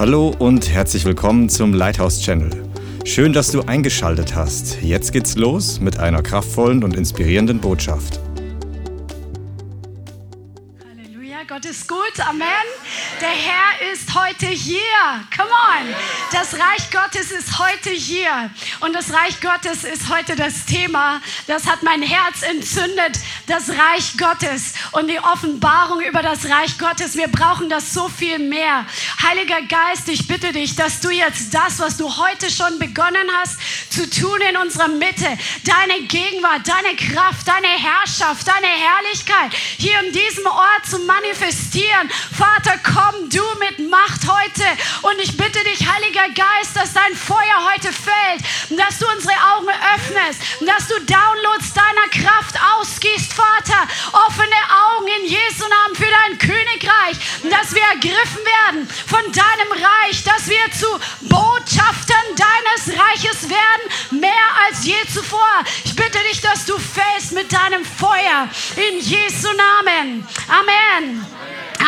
Hallo und herzlich willkommen zum Lighthouse Channel. Schön, dass du eingeschaltet hast. Jetzt geht's los mit einer kraftvollen und inspirierenden Botschaft. Halleluja, Gott ist gut. Amen. Der Herr ist heute hier. Come on. Das Reich Gottes ist heute hier. Und das Reich Gottes ist heute das Thema. Das hat mein Herz entzündet. Das Reich Gottes und die Offenbarung über das Reich Gottes. Wir brauchen das so viel mehr. Heiliger Geist, ich bitte dich, dass du jetzt das, was du heute schon begonnen hast, zu tun in unserer Mitte, deine Gegenwart, deine Kraft, deine Herrschaft, deine Herrlichkeit hier in diesem Ort zu manifestieren. Vater, komm komm du mit Macht heute. Und ich bitte dich, Heiliger Geist, dass dein Feuer heute fällt, dass du unsere Augen öffnest, dass du Downloads deiner Kraft ausgießt, Vater. Offene Augen in Jesu Namen für dein Königreich, dass wir ergriffen werden von deinem Reich, dass wir zu Botschaftern deines Reiches werden, mehr als je zuvor. Ich bitte dich, dass du fällst mit deinem Feuer in Jesu Namen. Amen.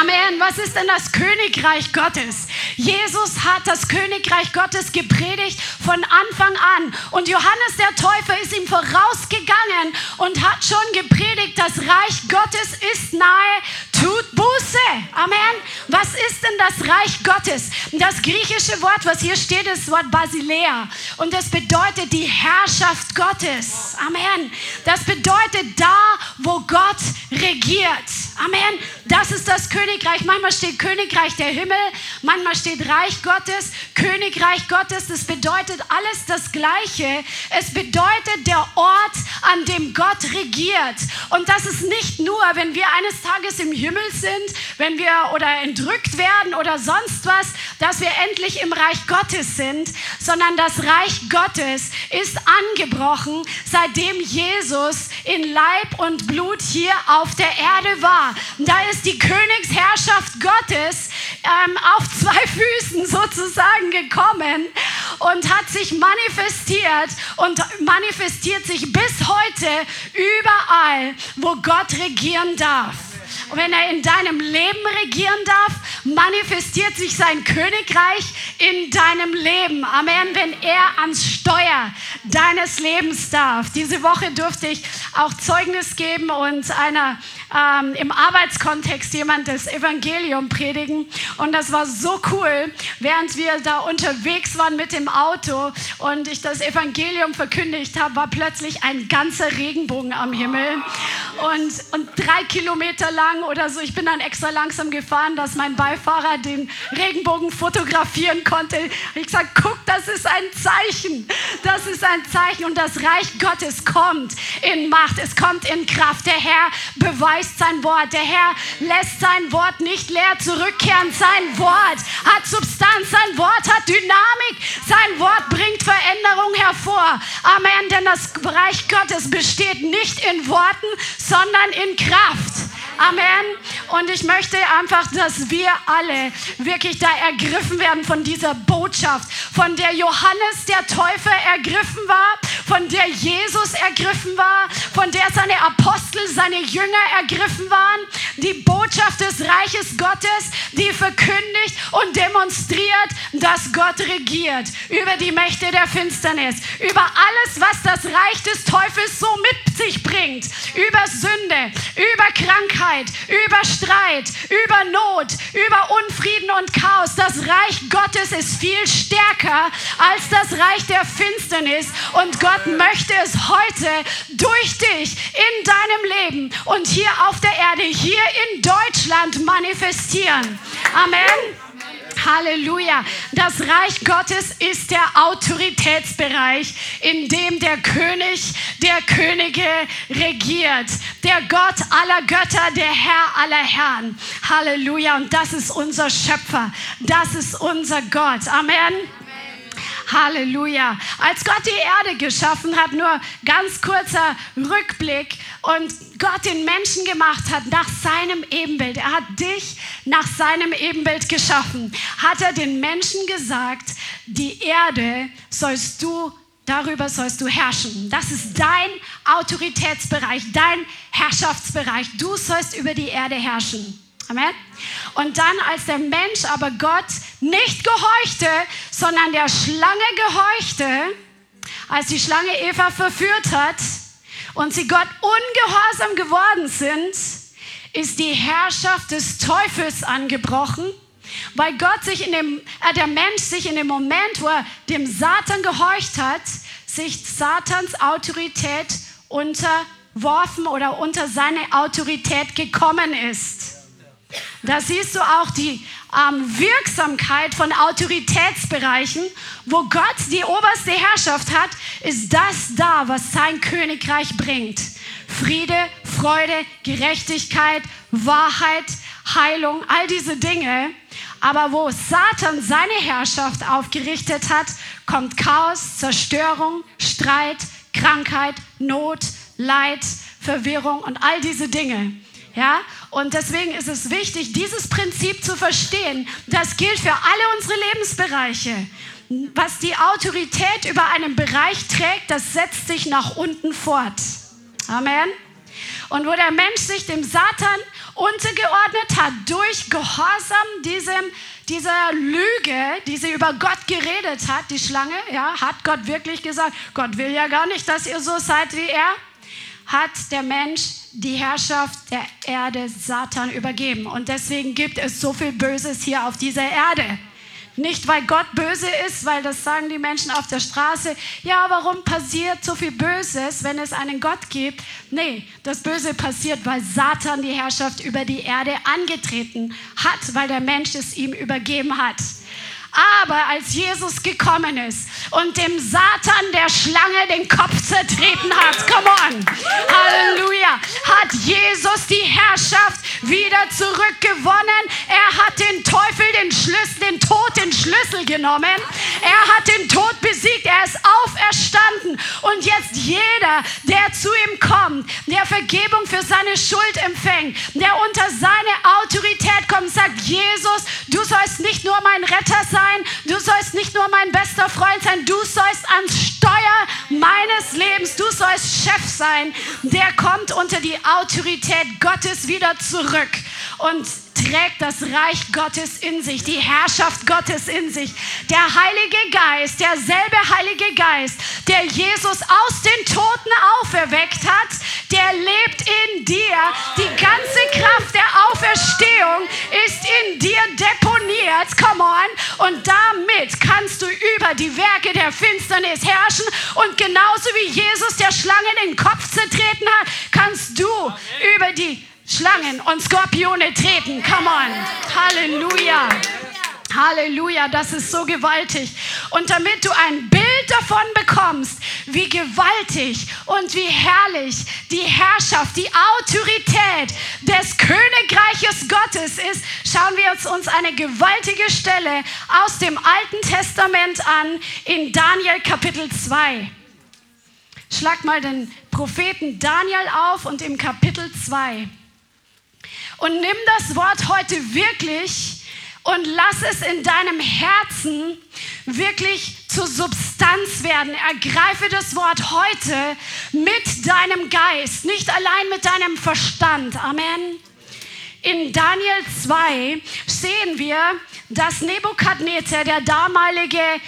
Amen. Was ist denn das Königreich Gottes? Jesus hat das Königreich Gottes gepredigt von Anfang an. Und Johannes der Täufer ist ihm vorausgegangen und hat schon gepredigt, das Reich Gottes ist nahe, tut Buße. Amen. Was ist denn das Reich Gottes? Das griechische Wort, was hier steht, ist das Wort Basilea. Und das bedeutet die Herrschaft Gottes. Amen. Das bedeutet da, wo Gott regiert. Amen. Das ist das Königreich. Manchmal steht Königreich der Himmel, manchmal steht Reich Gottes, Königreich Gottes. Das bedeutet alles das Gleiche. Es bedeutet der Ort, an dem Gott regiert. Und das ist nicht nur, wenn wir eines Tages im Himmel sind, wenn wir oder entrückt werden oder sonst was, dass wir endlich im Reich Gottes sind, sondern das Reich Gottes ist angebrochen, seitdem Jesus in Leib und Blut hier auf der Erde war. Da ist die Königsherrschaft Gottes ähm, auf zwei Füßen sozusagen gekommen und hat sich manifestiert und manifestiert sich bis heute überall, wo Gott regieren darf. Und wenn er in deinem Leben regieren darf, manifestiert sich sein Königreich in deinem Leben. Amen. Wenn er ans Steuer deines Lebens darf. Diese Woche durfte ich auch Zeugnis geben und einer ähm, im Arbeitskontext jemand das Evangelium predigen. Und das war so cool, während wir da unterwegs waren mit dem Auto und ich das Evangelium verkündigt habe, war plötzlich ein ganzer Regenbogen am Himmel. Und, und drei Kilometer lang oder so, ich bin dann extra langsam gefahren, dass mein Beifahrer den Regenbogen fotografieren konnte. Ich gesagt, guck, das ist ein Zeichen. Das ist ein Zeichen. Und das Reich Gottes kommt in Macht. Es kommt in Kraft. Der Herr beweist, verheißt sein Wort. Der Herr lässt sein Wort nicht leer zurückkehren. Sein Wort hat Substanz, sein Wort hat Dynamik, sein Wort bringt Veränderung hervor. Amen, denn das Reich Gottes besteht nicht in Worten, sondern in Kraft. Amen. Und ich möchte einfach, dass wir alle wirklich da ergriffen werden von dieser Botschaft, von der Johannes der Täufer ergriffen war, von der Jesus ergriffen war, von der seine Apostel, seine Jünger ergriffen waren. Die Botschaft des Reiches Gottes, die verkündigt und demonstriert, dass Gott regiert über die Mächte der Finsternis, über alles, was das Reich des Teufels so mit sich bringt, über Sünde, über Krankheit, über Streit, über Not, über Unfrieden und Chaos. Das Reich Gottes ist viel stärker als das Reich der Finsternis und Gott möchte es heute durch dich in deinem Leben und hier auf der Erde, hier in Deutschland manifestieren. Amen. Halleluja. Das Reich Gottes ist der Autoritätsbereich, in dem der König der Könige regiert. Der Gott aller Götter, der Herr aller Herren. Halleluja. Und das ist unser Schöpfer. Das ist unser Gott. Amen. Halleluja. Als Gott die Erde geschaffen hat, nur ganz kurzer Rückblick und Gott den Menschen gemacht hat nach seinem Ebenbild. Er hat dich nach seinem Ebenbild geschaffen. Hat er den Menschen gesagt, die Erde sollst du Darüber sollst du herrschen. Das ist dein Autoritätsbereich, dein Herrschaftsbereich. Du sollst über die Erde herrschen. Amen. Und dann, als der Mensch aber Gott nicht gehorchte, sondern der Schlange gehorchte, als die Schlange Eva verführt hat und sie Gott ungehorsam geworden sind, ist die Herrschaft des Teufels angebrochen, weil Gott sich in dem, äh, der Mensch sich in dem Moment, wo er dem Satan gehorcht hat, sich Satans Autorität unterworfen oder unter seine Autorität gekommen ist. Da siehst du auch die ähm, Wirksamkeit von Autoritätsbereichen, wo Gott die oberste Herrschaft hat, ist das da, was sein Königreich bringt. Friede, Freude, Gerechtigkeit, Wahrheit, Heilung, all diese Dinge. Aber wo Satan seine Herrschaft aufgerichtet hat, kommt Chaos, Zerstörung, Streit, Krankheit, Not, Leid, Verwirrung und all diese Dinge. Ja? Und deswegen ist es wichtig, dieses Prinzip zu verstehen. Das gilt für alle unsere Lebensbereiche. Was die Autorität über einen Bereich trägt, das setzt sich nach unten fort. Amen. Und wo der Mensch sich dem Satan untergeordnet hat durch Gehorsam diesem, dieser Lüge, die sie über Gott geredet hat, die Schlange, ja, hat Gott wirklich gesagt, Gott will ja gar nicht, dass ihr so seid wie er, hat der Mensch die Herrschaft der Erde Satan übergeben. Und deswegen gibt es so viel Böses hier auf dieser Erde. Nicht, weil Gott böse ist, weil das sagen die Menschen auf der Straße. Ja, warum passiert so viel Böses, wenn es einen Gott gibt? Nee, das Böse passiert, weil Satan die Herrschaft über die Erde angetreten hat, weil der Mensch es ihm übergeben hat. Aber als Jesus gekommen ist und dem Satan der Schlange den Kopf zertreten hat, come on, Halleluja, hat Jesus die Herrschaft wieder zurückgewonnen. Er hat den Teufel, den Schlüssel, den Tod, den Schlüssel genommen. Er hat den Tod besiegt. Er ist auferstanden. Und jetzt jeder, der zu ihm kommt, der Vergebung für seine Schuld empfängt, der unter seine Autorität kommt, sagt, Jesus, du sollst nicht nur mein Retter sein, sein, du sollst nicht nur mein bester Freund sein, du sollst ans Steuer meines Lebens, du sollst Chef sein. Der kommt unter die Autorität Gottes wieder zurück und trägt das Reich Gottes in sich, die Herrschaft Gottes in sich. Der Heilige Geist, derselbe Heilige Geist, der Jesus aus den Toten auferweckt hat, der lebt in dir. Die ganze Kraft der Auferstehung ist in dir deponiert. Come on. Und damit kannst du über die Werke der Finsternis herrschen. Und genauso wie Jesus der Schlange den Kopf zertreten hat, kannst du über die Schlangen und Skorpione treten. Come on. Halleluja. Halleluja, das ist so gewaltig. Und damit du ein Bild davon bekommst, wie gewaltig und wie herrlich die Herrschaft, die Autorität des Königreiches Gottes ist, schauen wir uns, eine gewaltige Stelle aus dem Alten Testament an in Daniel Kapitel 2. Schlag mal den Propheten Daniel auf und im Kapitel 2. Und nimm das Wort heute wirklich und lass es in deinem Herzen wirklich zur Substanz werden. Ergreife das Wort heute mit deinem Geist, nicht allein mit deinem Verstand. Amen. In Daniel 2 sehen wir, dass Nebukadnezar, der damalige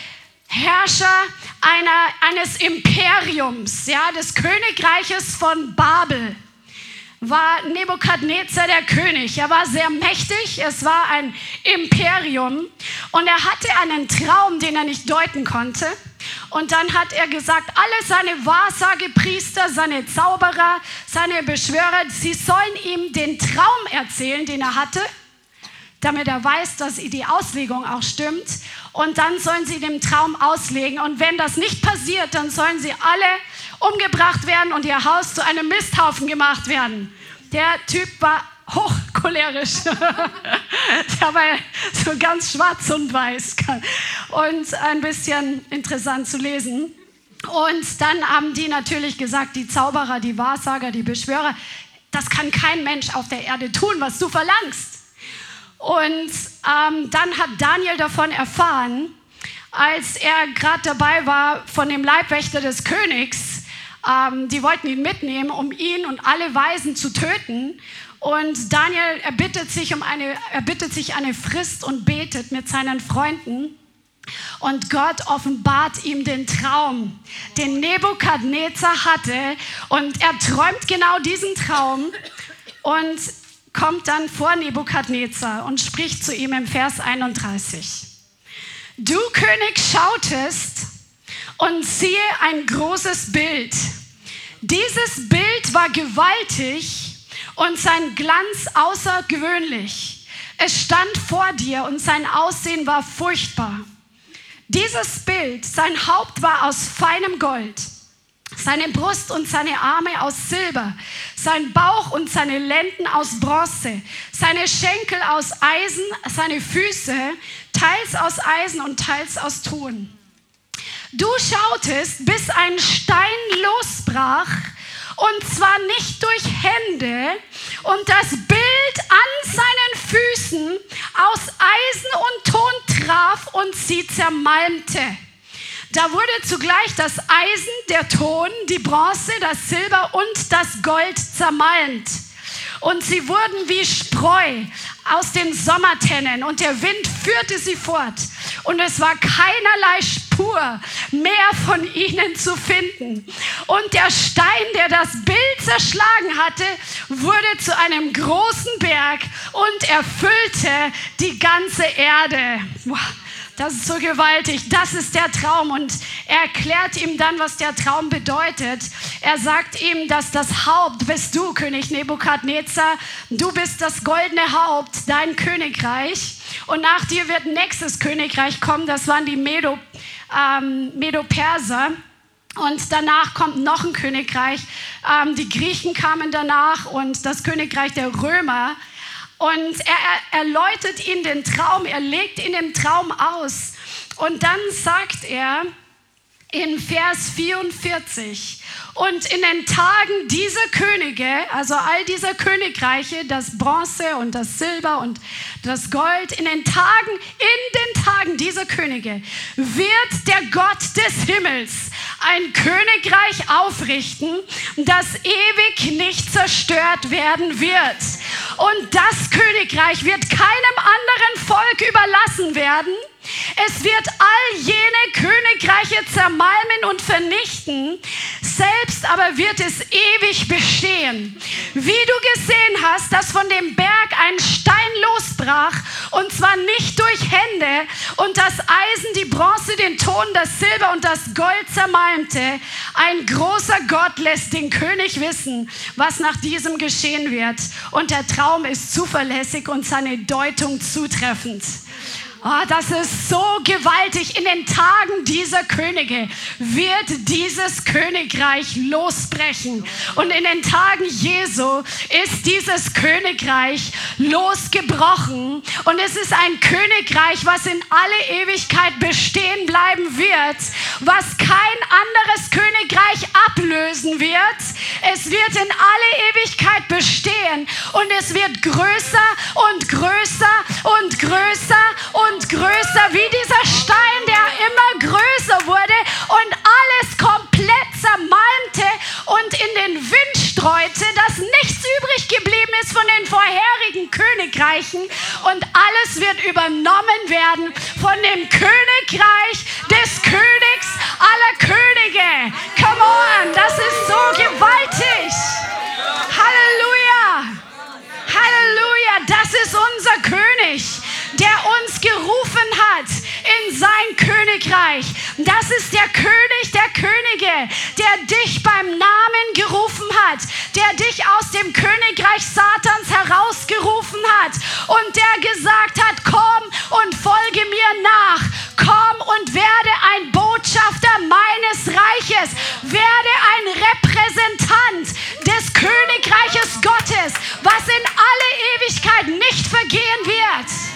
Herrscher einer, eines Imperiums, ja, des Königreiches von Babel, war Nebukadnezar der König. Er war sehr mächtig, es war ein Imperium und er hatte einen Traum, den er nicht deuten konnte. Und dann hat er gesagt, alle seine Wahrsagepriester, seine Zauberer, seine Beschwörer, sie sollen ihm den Traum erzählen, den er hatte, damit er weiß, dass die Auslegung auch stimmt. Und dann sollen sie den Traum auslegen. Und wenn das nicht passiert, dann sollen sie alle umgebracht werden und ihr Haus zu einem Misthaufen gemacht werden. Der Typ war hochcholerisch. Der war so ganz schwarz und weiß und ein bisschen interessant zu lesen. Und dann haben die natürlich gesagt, die Zauberer, die Wahrsager, die Beschwörer, das kann kein Mensch auf der Erde tun, was du verlangst. Und ähm, dann hat Daniel davon erfahren, als er gerade dabei war, von dem Leibwächter des Königs ähm, die wollten ihn mitnehmen, um ihn und alle Weisen zu töten. Und Daniel erbittet sich, um eine, erbittet sich eine Frist und betet mit seinen Freunden. Und Gott offenbart ihm den Traum, den Nebukadnezar hatte. Und er träumt genau diesen Traum und kommt dann vor Nebukadnezar und spricht zu ihm im Vers 31. Du König schautest und siehe ein großes Bild. Dieses Bild war gewaltig und sein Glanz außergewöhnlich. Es stand vor dir und sein Aussehen war furchtbar. Dieses Bild, sein Haupt war aus feinem Gold, seine Brust und seine Arme aus Silber, sein Bauch und seine Lenden aus Bronze, seine Schenkel aus Eisen, seine Füße teils aus Eisen und teils aus Ton. Du schautest, bis ein Stein losbrach und zwar nicht durch Hände und das Bild an seinen Füßen aus Eisen und Ton traf und sie zermalmte. Da wurde zugleich das Eisen, der Ton, die Bronze, das Silber und das Gold zermalmt. Und sie wurden wie Spreu aus den Sommertennen und der Wind führte sie fort. Und es war keinerlei Spur mehr von ihnen zu finden. Und der Stein, der das Bild zerschlagen hatte, wurde zu einem großen Berg und erfüllte die ganze Erde. Wow. Das ist so gewaltig. Das ist der Traum. Und er erklärt ihm dann, was der Traum bedeutet. Er sagt ihm, dass das Haupt bist du, König Nebukadnezar. Du bist das goldene Haupt, dein Königreich. Und nach dir wird nächstes Königreich kommen. Das waren die Medo, ähm, Medo-Perser. Und danach kommt noch ein Königreich. Ähm, die Griechen kamen danach und das Königreich der Römer. Und er, erläutert ihn den Traum, er legt ihn im Traum aus. Und dann sagt er in Vers 44, und in den Tagen dieser Könige, also all dieser Königreiche, das Bronze und das Silber und das Gold, in den Tagen, in den Tagen dieser Könige wird der Gott des Himmels ein Königreich aufrichten, das ewig nicht zerstört werden wird. Und das Königreich wird keinem anderen Volk überlassen werden. Es wird all jene Königreiche zermalmen und vernichten, selbst aber wird es ewig bestehen. Wie du gesehen hast, dass von dem Berg ein Stein losbrach, und zwar nicht durch Hände, und das Eisen, die Bronze, den Ton, das Silber und das Gold zermalmte, ein großer Gott lässt den König wissen, was nach diesem geschehen wird. Und der Traum ist zuverlässig und seine Deutung zutreffend. Oh, das ist so gewaltig. In den Tagen dieser Könige wird dieses Königreich losbrechen. Und in den Tagen Jesu ist dieses Königreich losgebrochen. Und es ist ein Königreich, was in alle Ewigkeit bestehen bleiben wird, was kein anderes Königreich ablösen wird. Es wird in alle Ewigkeit bestehen und es wird größer und größer und größer und und größer, wie dieser Stein, der immer größer wurde und alles komplett zermalmte und in den Wind streute, dass nichts übrig geblieben ist von den vorherigen Königreichen und alles wird übernommen werden von dem Königreich des Königs aller Könige. Come on, das ist so gewaltig. Halleluja. Halleluja, das ist unser König der uns gerufen hat in sein Königreich. Das ist der König der Könige, der dich beim Namen gerufen hat, der dich aus dem Königreich Satans herausgerufen hat und der gesagt hat, komm und folge mir nach. Komm und werde ein Botschafter meines Reiches. Werde ein Repräsentant des Königreiches Gottes, was in alle Ewigkeit nicht vergehen wird.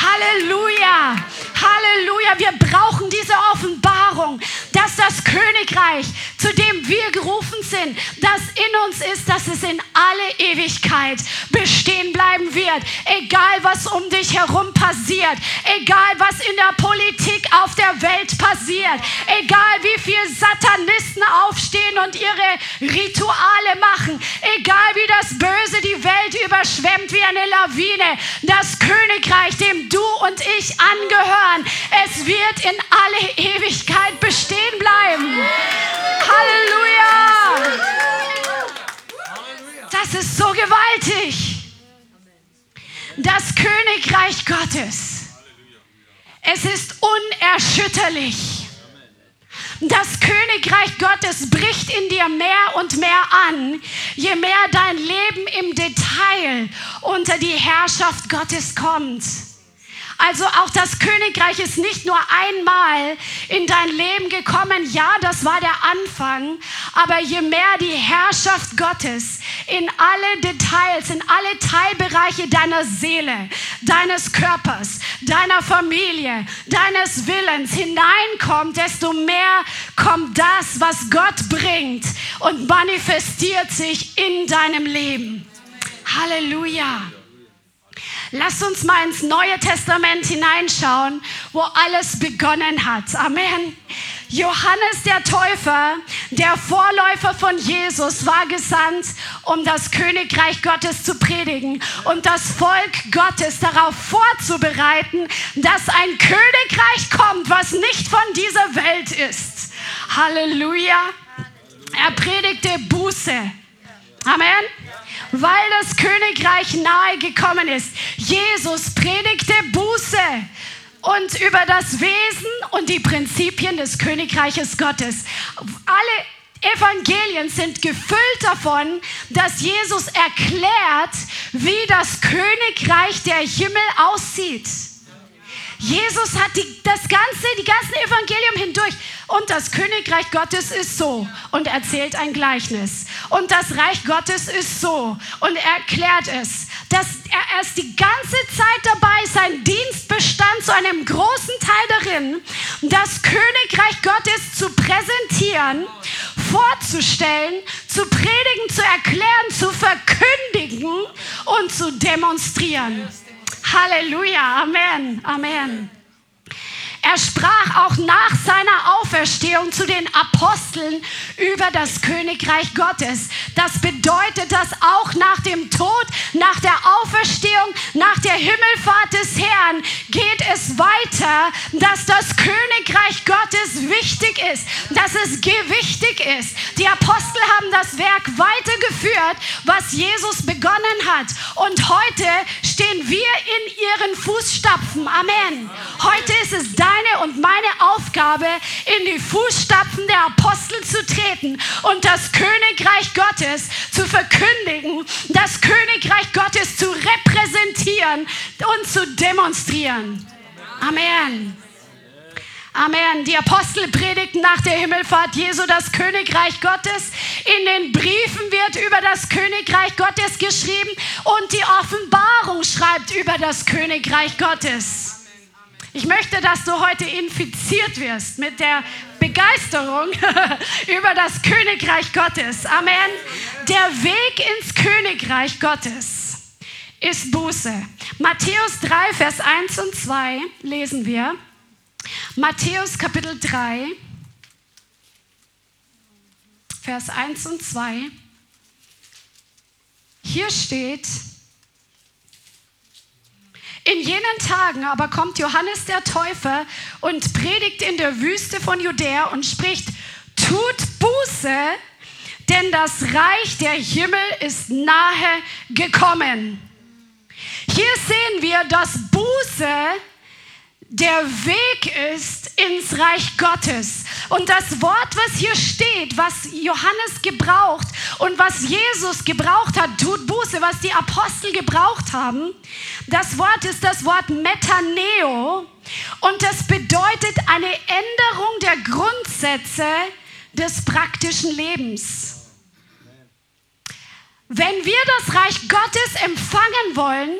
Halleluja. Halleluja. Wir brauchen diese Offenbarung, dass das Königreich, zu dem wir gerufen sind, das in uns ist, dass es in alle Ewigkeit bestehen bleiben wird. Egal, was um dich herum passiert, egal, was in der Politik auf der Welt passiert, egal, wie viele Satanisten aufstehen und ihre Rituale machen, egal, wie das Böse die Welt überschwemmt wie eine Lawine, das Königreich, dem du und ich angehören, es wird in alle Ewigkeit bestehen bleiben. Halleluja! Das ist so gewaltig. Das Königreich Gottes. Es ist unerschütterlich. Das Königreich Gottes bricht in dir mehr und mehr an, je mehr dein Leben im Detail unter die Herrschaft Gottes kommt. Also auch das Königreich ist nicht nur einmal in dein Leben gekommen. Ja, das war der Anfang. Aber je mehr die Herrschaft Gottes in alle Details, in alle Teilbereiche deiner Seele, deines Körpers, deiner Familie, deines Willens hineinkommt, desto mehr kommt das, was Gott bringt und manifestiert sich in deinem Leben. Halleluja. Lass uns mal ins Neue Testament hineinschauen, wo alles begonnen hat. Amen. Johannes der Täufer, der Vorläufer von Jesus, war gesandt, um das Königreich Gottes zu predigen und das Volk Gottes darauf vorzubereiten, dass ein Königreich kommt, was nicht von dieser Welt ist. Halleluja. Er predigte Buße. Amen weil das Königreich nahe gekommen ist. Jesus predigte Buße und über das Wesen und die Prinzipien des Königreiches Gottes. Alle Evangelien sind gefüllt davon, dass Jesus erklärt, wie das Königreich der Himmel aussieht. Jesus hat die, das ganze, die ganzen Evangelium hindurch und das Königreich Gottes ist so und erzählt ein Gleichnis. Und das Reich Gottes ist so und er erklärt es. Dass er erst die ganze Zeit dabei sein Dienst bestand zu einem großen Teil darin, das Königreich Gottes zu präsentieren, vorzustellen, zu predigen, zu erklären, zu verkündigen und zu demonstrieren. Halleluja, Amen, Amen. Er sprach auch nach seiner Auferstehung zu den Aposteln über das Königreich Gottes. Das bedeutet, dass auch nach dem Tod, nach der Auferstehung, nach der Himmelfahrt des Herrn geht es weiter, dass das Königreich Gottes wichtig ist, dass es gewichtig ist. Die Apostel haben das Werk weitergeführt, was Jesus begonnen hat. Und heute stehen wir in ihren Fußstapfen. Amen. Heute ist es dein deine und meine Aufgabe, in die Fußstapfen der Apostel zu treten und das Königreich Gottes zu verkündigen, das Königreich Gottes zu repräsentieren und zu demonstrieren. Amen. Amen. Die Apostel predigten nach der Himmelfahrt Jesu das Königreich Gottes. In den Briefen wird über das Königreich Gottes geschrieben und die Offenbarung schreibt über das Königreich Gottes. Ich möchte, dass du heute infiziert wirst mit der Begeisterung über das Königreich Gottes. Amen. Der Weg ins Königreich Gottes ist Buße. Matthäus 3, Vers 1 und 2 lesen wir. Matthäus Kapitel 3, Vers 1 und 2. Hier steht, in jenen Tagen aber kommt Johannes der Täufer und predigt in der Wüste von Judäa und spricht, tut Buße, denn das Reich der Himmel ist nahe gekommen. Hier sehen wir, dass Buße der Weg ist ins Reich Gottes. Und das Wort, was hier steht, was Johannes gebraucht und was Jesus gebraucht hat, tut Buße, was die Apostel gebraucht haben, das Wort ist das Wort Metaneo und das bedeutet eine Änderung der Grundsätze des praktischen Lebens. Wenn wir das Reich Gottes empfangen wollen,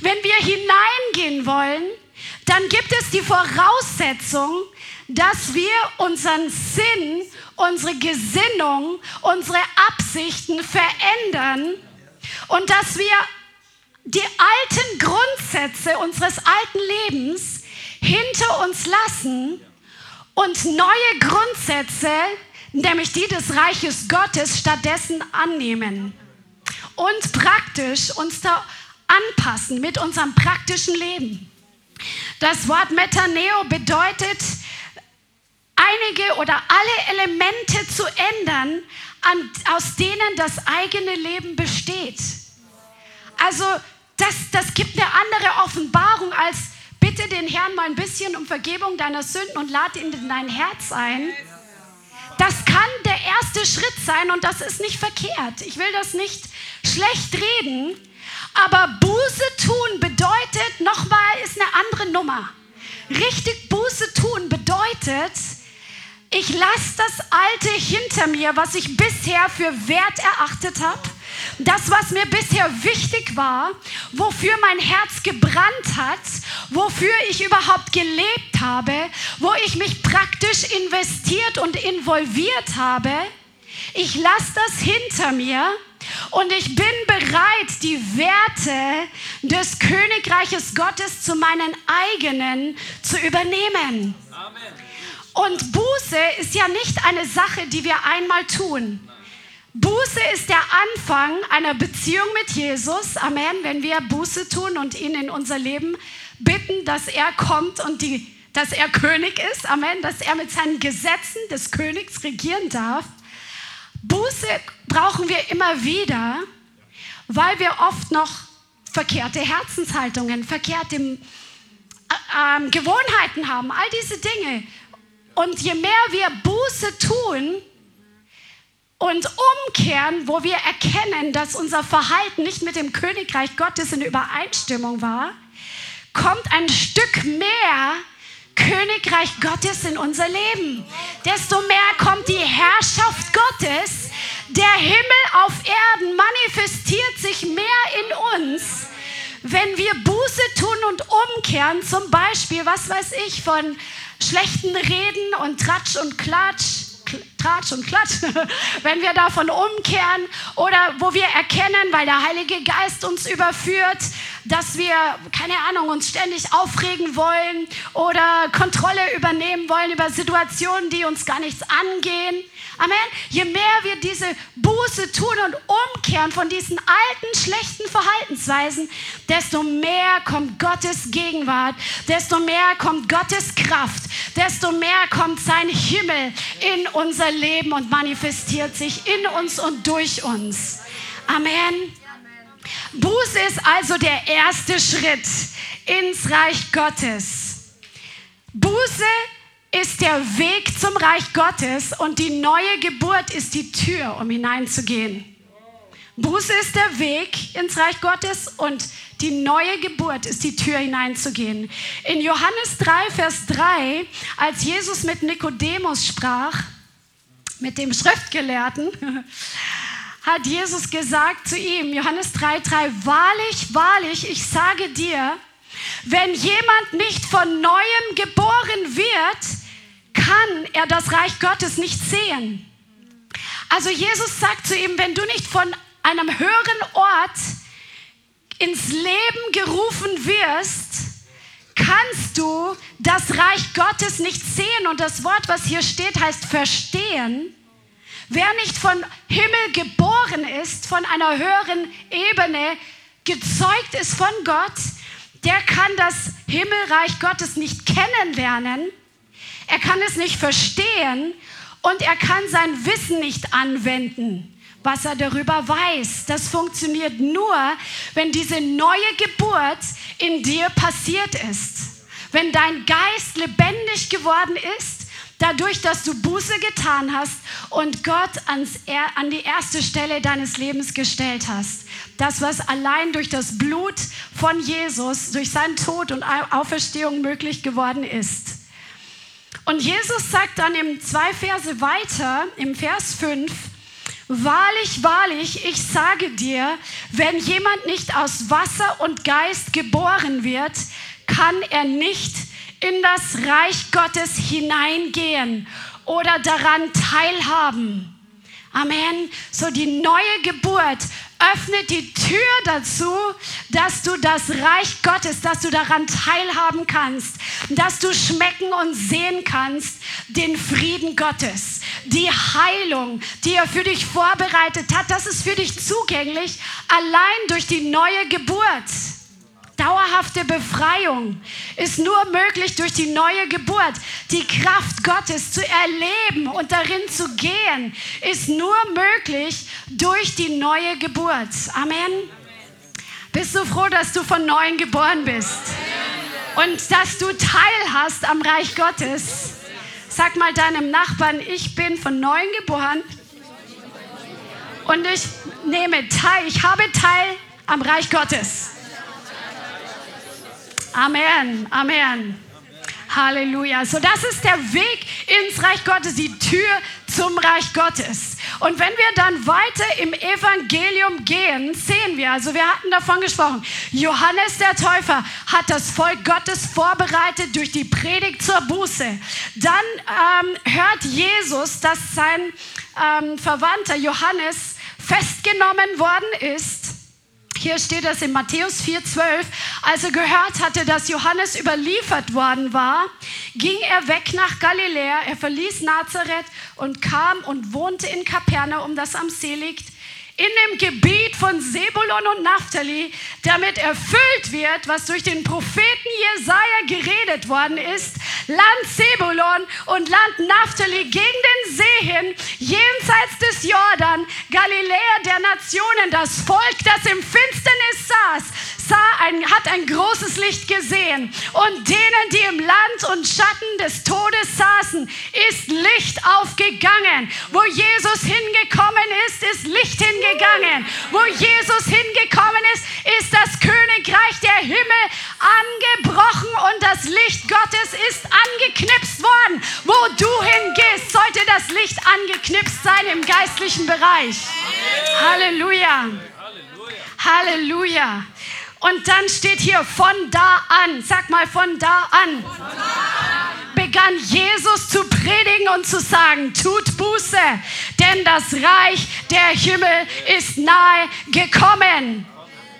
wenn wir hineingehen wollen, dann gibt es die Voraussetzung, dass wir unseren Sinn, unsere Gesinnung, unsere Absichten verändern und dass wir die alten Grundsätze unseres alten Lebens hinter uns lassen und neue Grundsätze, nämlich die des Reiches Gottes, stattdessen annehmen und praktisch uns da anpassen mit unserem praktischen Leben. Das Wort Metaneo bedeutet, einige oder alle Elemente zu ändern, an, aus denen das eigene Leben besteht. Also das, das gibt eine andere Offenbarung als bitte den Herrn mal ein bisschen um Vergebung deiner Sünden und lade ihn in dein Herz ein. Das kann der erste Schritt sein und das ist nicht verkehrt. Ich will das nicht schlecht reden, aber Buße tun bedeutet, nochmal, ist eine andere Nummer. Richtig Buße tun bedeutet, ich lasse das Alte hinter mir, was ich bisher für wert erachtet habe. Das, was mir bisher wichtig war, wofür mein Herz gebrannt hat, wofür ich überhaupt gelebt habe, wo ich mich praktisch investiert und involviert habe. Ich lasse das hinter mir und ich bin bereit, die Werte des Königreiches Gottes zu meinen eigenen zu übernehmen. Amen. Und Buße ist ja nicht eine Sache, die wir einmal tun. Buße ist der Anfang einer Beziehung mit Jesus. Amen. Wenn wir Buße tun und ihn in unser Leben bitten, dass er kommt und die, dass er König ist. Amen. Dass er mit seinen Gesetzen des Königs regieren darf. Buße brauchen wir immer wieder, weil wir oft noch verkehrte Herzenshaltungen, verkehrte äh, äh, Gewohnheiten haben. All diese Dinge. Und je mehr wir Buße tun und umkehren, wo wir erkennen, dass unser Verhalten nicht mit dem Königreich Gottes in Übereinstimmung war, kommt ein Stück mehr Königreich Gottes in unser Leben. Desto mehr kommt die Herrschaft Gottes. Der Himmel auf Erden manifestiert sich mehr in uns, wenn wir Buße tun und umkehren. Zum Beispiel, was weiß ich, von schlechten Reden und Tratsch und Klatsch, Tratsch und Klatsch, wenn wir davon umkehren oder wo wir erkennen, weil der Heilige Geist uns überführt, dass wir, keine Ahnung, uns ständig aufregen wollen oder Kontrolle übernehmen wollen über Situationen, die uns gar nichts angehen. Amen. Je mehr wir diese Buße tun und umkehren von diesen alten, schlechten Verhaltensweisen, desto mehr kommt Gottes Gegenwart, desto mehr kommt Gottes Kraft, desto mehr kommt sein Himmel in unser Leben und manifestiert sich in uns und durch uns. Amen. Buße ist also der erste Schritt ins Reich Gottes. Buße ist der Weg zum Reich Gottes und die neue Geburt ist die Tür, um hineinzugehen. Buße ist der Weg ins Reich Gottes und die neue Geburt ist die Tür hineinzugehen. In Johannes 3, Vers 3, als Jesus mit Nikodemus sprach, mit dem Schriftgelehrten, hat Jesus gesagt zu ihm, Johannes 3, 3, wahrlich, wahrlich, ich sage dir, wenn jemand nicht von neuem geboren wird, kann er das Reich Gottes nicht sehen. Also Jesus sagt zu ihm, wenn du nicht von einem höheren Ort ins Leben gerufen wirst, kannst du das Reich Gottes nicht sehen. Und das Wort, was hier steht, heißt verstehen. Wer nicht von Himmel geboren ist, von einer höheren Ebene, gezeugt ist von Gott, der kann das Himmelreich Gottes nicht kennenlernen, er kann es nicht verstehen und er kann sein Wissen nicht anwenden, was er darüber weiß. Das funktioniert nur, wenn diese neue Geburt in dir passiert ist. Wenn dein Geist lebendig geworden ist, dadurch, dass du Buße getan hast und Gott ans, an die erste Stelle deines Lebens gestellt hast. Das, was allein durch das Blut von Jesus, durch seinen Tod und Auferstehung möglich geworden ist. Und Jesus sagt dann im zwei Verse weiter, im Vers 5, Wahrlich, wahrlich, ich sage dir, wenn jemand nicht aus Wasser und Geist geboren wird, kann er nicht in das Reich Gottes hineingehen oder daran teilhaben. Amen. So die neue Geburt öffnet die Tür dazu, dass du das Reich Gottes, dass du daran teilhaben kannst, dass du schmecken und sehen kannst, den Frieden Gottes, die Heilung, die er für dich vorbereitet hat, das ist für dich zugänglich, allein durch die neue Geburt. Dauerhafte Befreiung ist nur möglich durch die neue Geburt. Die Kraft Gottes zu erleben und darin zu gehen, ist nur möglich durch die neue Geburt. Amen. Bist du froh, dass du von neuem geboren bist? Und dass du teilhast am Reich Gottes? Sag mal deinem Nachbarn, ich bin von neuem geboren und ich nehme teil, ich habe teil am Reich Gottes. Amen, Amen. Halleluja. So, das ist der Weg ins Reich Gottes, die Tür zum Reich Gottes. Und wenn wir dann weiter im Evangelium gehen, sehen wir, also wir hatten davon gesprochen, Johannes der Täufer hat das Volk Gottes vorbereitet durch die Predigt zur Buße. Dann ähm, hört Jesus, dass sein ähm, Verwandter Johannes festgenommen worden ist hier steht das in Matthäus 4,12. Als er gehört hatte, dass Johannes überliefert worden war, ging er weg nach Galiläa. Er verließ Nazareth und kam und wohnte in Kapernaum, das am See liegt, in dem Gebiet von Sebulon und Naphtali, damit erfüllt wird, was durch den Propheten Jesaja geredet worden ist. Land Sebulon und Land Naphtali gegen den See hin, jenseits des Jordan, Galiläa der Nationen, das Volk, das im Finsternis saß, sah ein, hat ein großes Licht gesehen. Und denen, die im Land und Schatten des Todes saßen, ist Licht aufgegangen. Wo Jesus hingekommen ist, ist Licht hingegangen. Wo Jesus hingekommen ist, ist das Königreich der Himmel angebrochen und das Licht Gottes ist angeknipst worden. Wo du hingehst, sollte das Licht angeknipst sein im geistlichen Bereich. Halleluja. Halleluja. Und dann steht hier von da an, sag mal von da an, begann Jesus zu predigen und zu sagen, tut Buße, denn das Reich der Himmel ist nahe gekommen.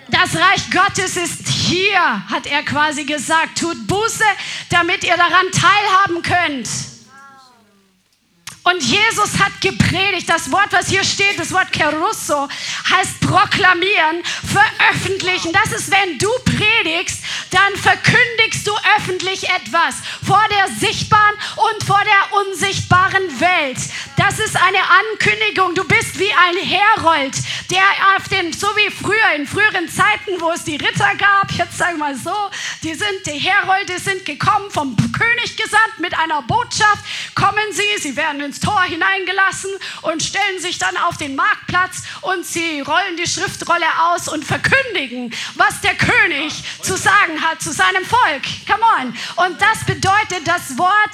Das Reich Gottes ist hier, hat er quasi gesagt. Tut Buße, damit ihr daran teilhaben könnt. Und Jesus hat gepredigt. Das Wort, was hier steht, das Wort Kerusso, heißt proklamieren, veröffentlichen. Das ist, wenn du predigst, dann verkündigst du öffentlich etwas vor der sichtbaren und vor der unsichtbaren Welt. Das ist eine Ankündigung. Du bist wie ein Herold, der auf den, so wie früher, in früheren Zeiten, wo es die Ritter gab, jetzt sagen wir mal so, die sind, die Herolde sind gekommen, vom König gesandt mit einer Botschaft. Kommen sie, sie werden ins Tor hineingelassen und stellen sich dann auf den Marktplatz und sie rollen die Schriftrolle aus und verkündigen, was der König zu sagen hat zu seinem Volk. Come on. Und das bedeutet das Wort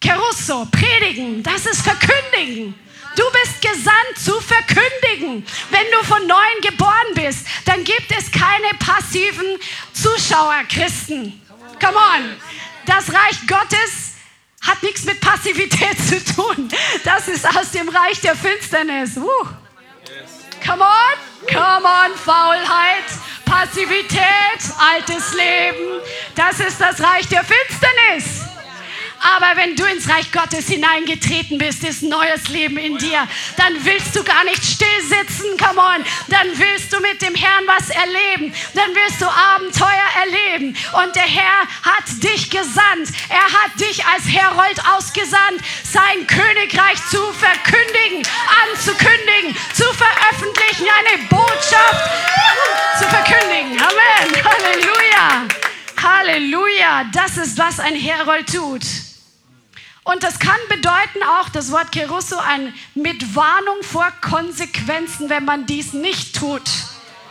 Kerusso, predigen, das ist verkündigen. Du bist gesandt zu verkündigen. Wenn du von neuem geboren bist, dann gibt es keine passiven Zuschauer, Christen. Come on. Das Reich Gottes hat nichts mit Passivität zu tun. Das ist aus dem Reich der Finsternis. Uh. Come on, come on, Faulheit, Passivität, altes Leben. Das ist das Reich der Finsternis. Aber wenn du ins Reich Gottes hineingetreten bist, ist neues Leben in dir. Dann willst du gar nicht still sitzen, come on. Dann willst du mit dem Herrn was erleben. Dann willst du Abenteuer erleben. Und der Herr hat dich gesandt. Er hat dich als Herold ausgesandt, sein Königreich zu verkündigen, anzukündigen, zu veröffentlichen, eine Botschaft zu verkündigen. Amen. Halleluja. Halleluja. Das ist, was ein Herold tut. Und das kann bedeuten auch, das Wort Kerusso, ein mit Warnung vor Konsequenzen, wenn man dies nicht tut,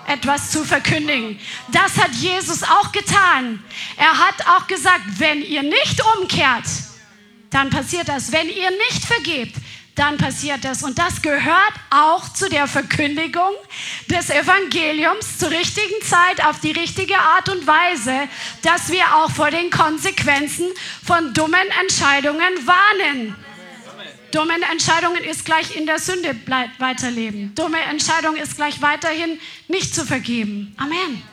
etwas zu verkündigen. Das hat Jesus auch getan. Er hat auch gesagt, wenn ihr nicht umkehrt, dann passiert das. Wenn ihr nicht vergebt, dann passiert das. Und das gehört auch zu der Verkündigung des Evangeliums zur richtigen Zeit, auf die richtige Art und Weise, dass wir auch vor den Konsequenzen von dummen Entscheidungen warnen. Dumme Entscheidungen ist gleich in der Sünde weiterleben. Dumme Entscheidung ist gleich weiterhin nicht zu vergeben. Amen.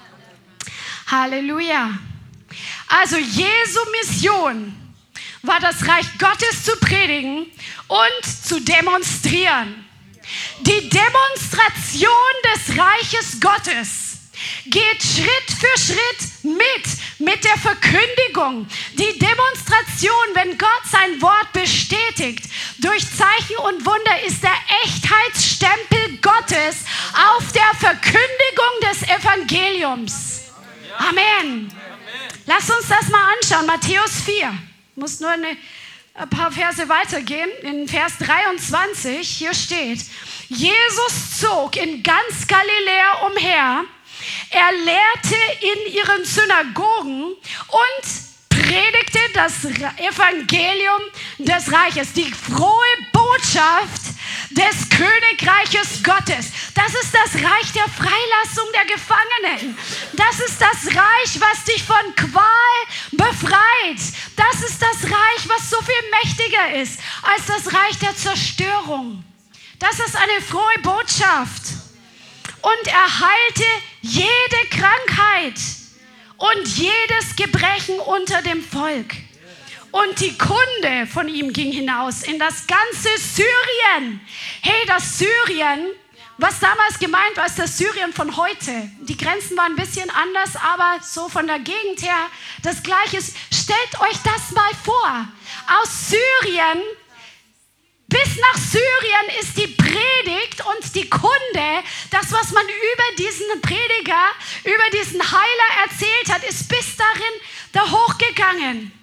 Halleluja. Also Jesu Mission war das Reich Gottes zu predigen und zu demonstrieren. Die Demonstration des Reiches Gottes geht Schritt für Schritt mit, mit der Verkündigung. Die Demonstration, wenn Gott sein Wort bestätigt, durch Zeichen und Wunder ist der Echtheitsstempel Gottes auf der Verkündigung des Evangeliums. Amen. Lass uns das mal anschauen. Matthäus 4. Muss nur eine, ein paar Verse weitergehen. In Vers 23, hier steht, Jesus zog in ganz Galiläa umher. Er lehrte in ihren Synagogen und predigte das Evangelium des Reiches, die frohe Botschaft des Königreiches Gottes. Das ist das Reich der Freilassung der Gefangenen. Das ist das Reich, was dich von Qual befreit. Das ist das Reich, was so viel mächtiger ist als das Reich der Zerstörung. Das ist eine frohe Botschaft. Und er heilte jede Krankheit und jedes Gebrechen unter dem Volk. Und die Kunde von ihm ging hinaus in das ganze Syrien. Hey, das Syrien, was damals gemeint war, ist das Syrien von heute. Die Grenzen waren ein bisschen anders, aber so von der Gegend her das Gleiche. Stellt euch das mal vor. Aus Syrien bis nach Syrien ist die Predigt und die Kunde, das, was man über diesen Prediger, über diesen Heiler erzählt hat, ist bis darin da hochgegangen.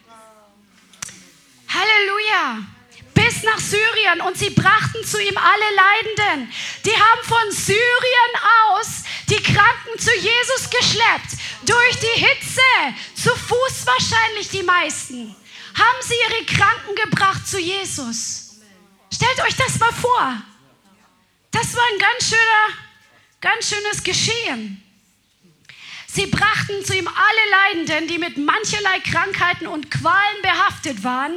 Halleluja. Bis nach Syrien und sie brachten zu ihm alle Leidenden. Die haben von Syrien aus die Kranken zu Jesus geschleppt. Durch die Hitze, zu Fuß wahrscheinlich die meisten, haben sie ihre Kranken gebracht zu Jesus. Stellt euch das mal vor. Das war ein ganz schöner, ganz schönes Geschehen. Sie brachten zu ihm alle Leidenden, die mit mancherlei Krankheiten und Qualen behaftet waren,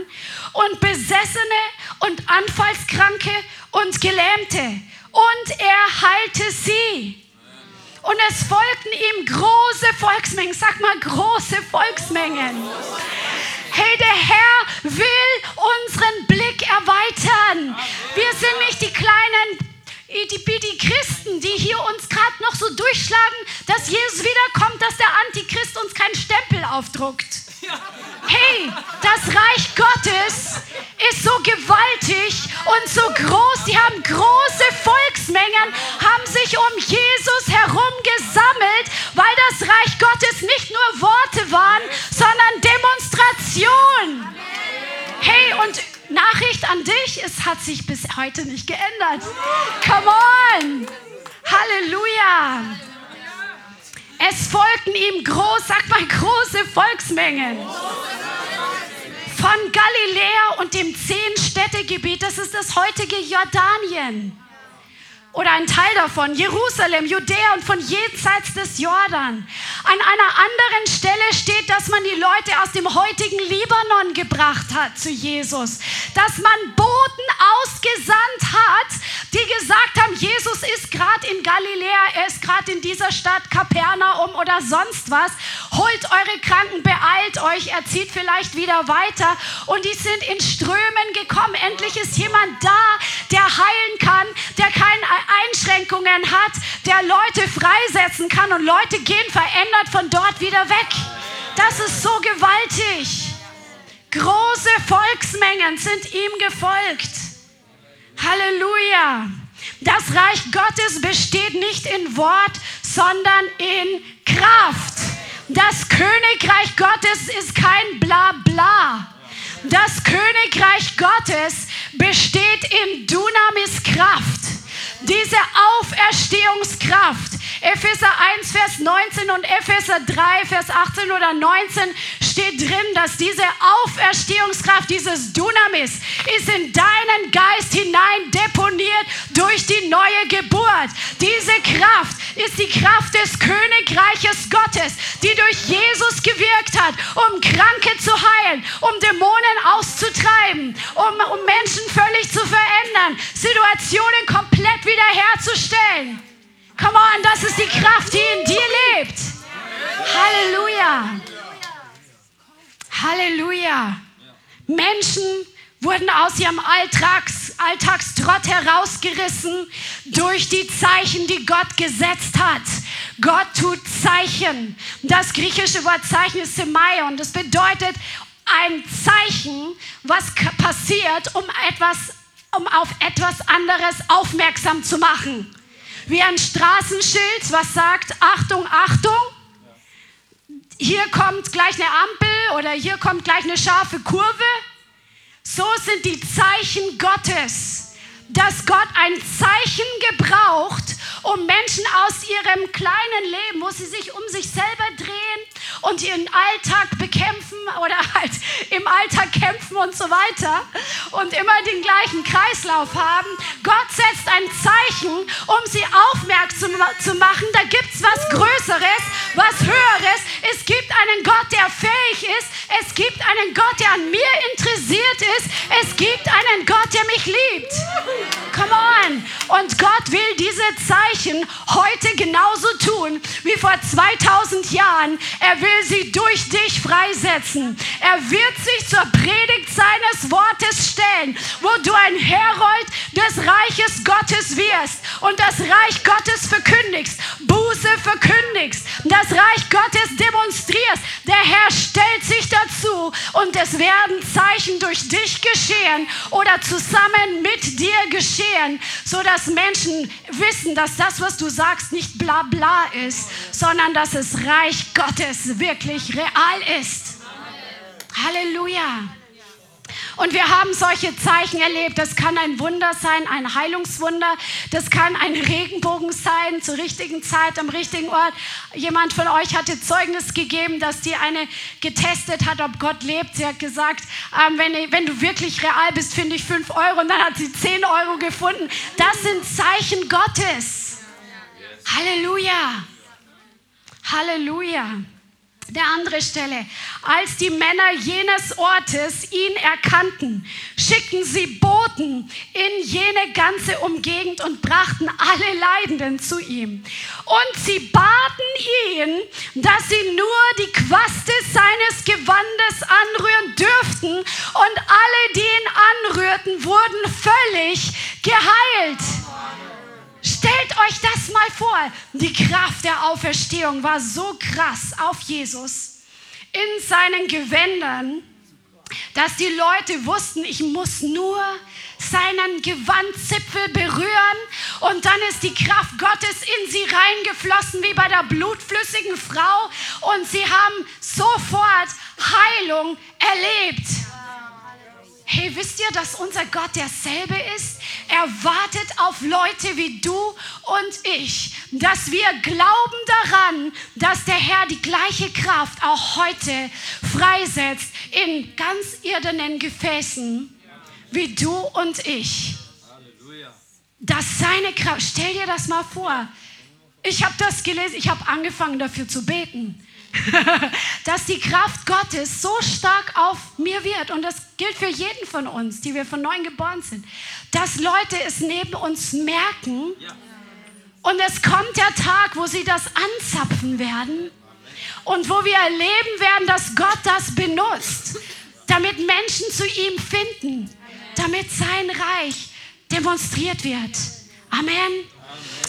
und Besessene und Anfallskranke und Gelähmte. Und er heilte sie. Und es folgten ihm große Volksmengen. Sag mal, große Volksmengen. Hey, der Herr will unseren Blick erweitern. Wir sind nicht die kleinen die Christen, die hier uns gerade noch so durchschlagen, dass Jesus wiederkommt, dass der Antichrist uns keinen Stempel aufdruckt. Hey, das Reich hat sich bis heute nicht geändert. Come on! Halleluja! Es folgten ihm groß, sag mal große Volksmengen. Von Galiläa und dem Zehn-Städtegebiet, das ist das heutige Jordanien oder ein Teil davon, Jerusalem, Judäa und von jenseits des Jordan. An einer anderen Stelle steht, dass man die Leute aus dem heutigen Libanon gebracht hat zu Jesus. Dass man Boten ausgesandt hat, die gesagt haben, Jesus ist gerade in Galiläa, er ist gerade in dieser Stadt Kapernaum oder sonst was. Holt eure Kranken, beeilt euch, er zieht vielleicht wieder weiter. Und die sind in Strömen gekommen. Endlich ist jemand da, der heilen kann, der keine Einschränkungen hat, der Leute freisetzen kann und Leute gehen verändert von dort wieder weg. Das ist so gewaltig. Große Volksmengen sind ihm gefolgt. Halleluja. Das Reich Gottes besteht nicht in Wort, sondern in Kraft. Das Königreich Gottes ist kein Blabla. Das Königreich Gottes besteht in Dunamis Kraft. Diese Auferstehungskraft. Epheser 1, Vers 19 und Epheser 3, Vers 18 oder 19 steht drin, dass diese Auferstehungskraft, dieses Dunamis, ist in deinen Geist hinein deponiert durch die neue Geburt. Diese Kraft ist die Kraft des Königreiches Gottes, die durch Jesus gewirkt hat, um Kranke zu heilen, um Dämonen auszutreiben, um, um Menschen völlig zu verändern, Situationen komplett wiederherzustellen. Come on, das ist die Kraft, die in dir lebt. Halleluja. Halleluja. Menschen wurden aus ihrem Alltags, Alltagstrott herausgerissen durch die Zeichen, die Gott gesetzt hat. Gott tut Zeichen. Das griechische Wort Zeichen ist Semai und das bedeutet ein Zeichen, was passiert, um etwas, um auf etwas anderes aufmerksam zu machen. Wie ein Straßenschild, was sagt, Achtung, Achtung, hier kommt gleich eine Ampel oder hier kommt gleich eine scharfe Kurve. So sind die Zeichen Gottes, dass Gott ein Zeichen gebraucht, um Menschen aus ihrem kleinen Leben, wo sie sich um sich selber drehen und ihren Alltag bekämpfen oder halt im Alltag kämpfen und so weiter und immer den gleichen Kreislauf haben. Gott setzt ein Zeichen, um sie aufmerksam zu machen. Da gibt es was Größeres, was Höheres. Es gibt einen Gott, der fähig ist. Es gibt einen Gott, der an mir interessiert ist. Es gibt einen Gott, der mich liebt. Come on. Und Gott will diese Zeichen heute genauso tun wie vor 2000 Jahren. Er will sie durch dich freisetzen. Er wird sich zur Predigt seines Wortes stellen, wo du ein Herold des Reiches Gottes wirst und das Reich Gottes verkündigst, Buße verkündigst, das Reich Gottes demonstrierst. Der Herr stellt sich dazu und es werden Zeichen durch dich geschehen oder zusammen mit dir geschehen, sodass Menschen wissen, dass das, was du sagst, nicht bla bla ist, sondern dass es Reich Gottes wirklich real ist. Halleluja. Und wir haben solche Zeichen erlebt. Das kann ein Wunder sein, ein Heilungswunder. Das kann ein Regenbogen sein, zur richtigen Zeit, am richtigen Ort. Jemand von euch hatte Zeugnis gegeben, dass die eine getestet hat, ob Gott lebt. Sie hat gesagt, ähm, wenn, wenn du wirklich real bist, finde ich 5 Euro. Und dann hat sie 10 Euro gefunden. Das sind Zeichen Gottes. Halleluja. Halleluja der andere Stelle. Als die Männer jenes Ortes ihn erkannten, schickten sie Boten in jene ganze Umgegend und brachten alle Leidenden zu ihm. Und sie baten ihn, dass sie nur die Quaste seines Gewandes anrühren dürften. Und alle, die ihn anrührten, wurden völlig geheilt. Stellt euch das mal vor. Die Kraft der Auferstehung war so krass auf Jesus in seinen Gewändern, dass die Leute wussten, ich muss nur seinen Gewandzipfel berühren und dann ist die Kraft Gottes in sie reingeflossen wie bei der blutflüssigen Frau und sie haben sofort Heilung erlebt. Hey, wisst ihr, dass unser Gott derselbe ist? Er wartet auf Leute wie du und ich, dass wir glauben daran, dass der Herr die gleiche Kraft auch heute freisetzt in ganz irdenen Gefäßen wie du und ich. Dass seine Kraft, stell dir das mal vor. Ich habe das gelesen, ich habe angefangen dafür zu beten. dass die Kraft Gottes so stark auf mir wird, und das gilt für jeden von uns, die wir von neuem geboren sind, dass Leute es neben uns merken. Und es kommt der Tag, wo sie das anzapfen werden. Und wo wir erleben werden, dass Gott das benutzt, damit Menschen zu ihm finden, damit sein Reich demonstriert wird. Amen.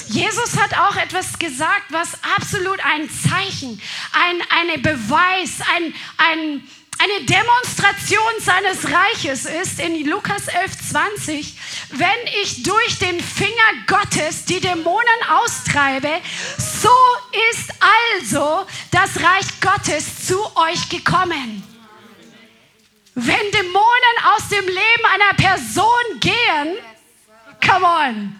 Jesus hat auch etwas gesagt, was absolut ein Zeichen, ein eine Beweis, ein, ein, eine Demonstration seines Reiches ist in Lukas 11, 20. Wenn ich durch den Finger Gottes die Dämonen austreibe, so ist also das Reich Gottes zu euch gekommen. Wenn Dämonen aus dem Leben einer Person gehen, come on,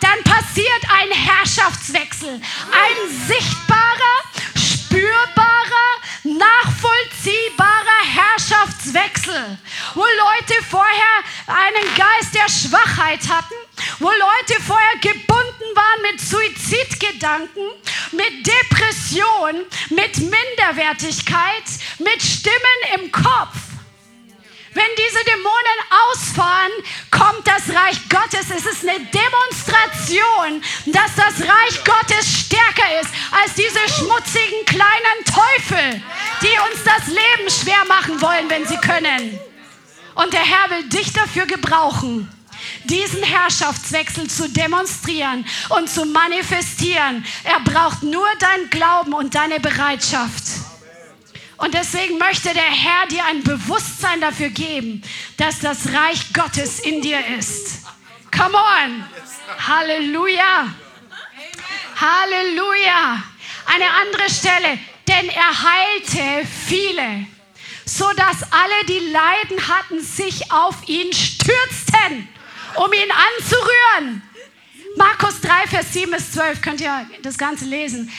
dann passiert ein Herrschaftswechsel. Ein sichtbarer, spürbarer, nachvollziehbarer Herrschaftswechsel, wo Leute vorher einen Geist der Schwachheit hatten, wo Leute vorher gebunden waren mit Suizidgedanken, mit Depression, mit Minderwertigkeit, mit Stimmen im Kopf. Wenn diese Dämonen ausfahren, kommt das Reich Gottes. Es ist eine Demonstration, dass das Reich Gottes stärker ist als diese schmutzigen kleinen Teufel, die uns das Leben schwer machen wollen, wenn sie können. Und der Herr will dich dafür gebrauchen diesen Herrschaftswechsel zu demonstrieren und zu manifestieren. Er braucht nur dein Glauben und deine Bereitschaft. Und deswegen möchte der Herr dir ein Bewusstsein dafür geben, dass das Reich Gottes in dir ist. Come on. Halleluja. Halleluja. Eine andere Stelle. Denn er heilte viele, sodass alle, die Leiden hatten, sich auf ihn stürzten, um ihn anzurühren. Markus 3, Vers 7 bis 12 könnt ihr das Ganze lesen.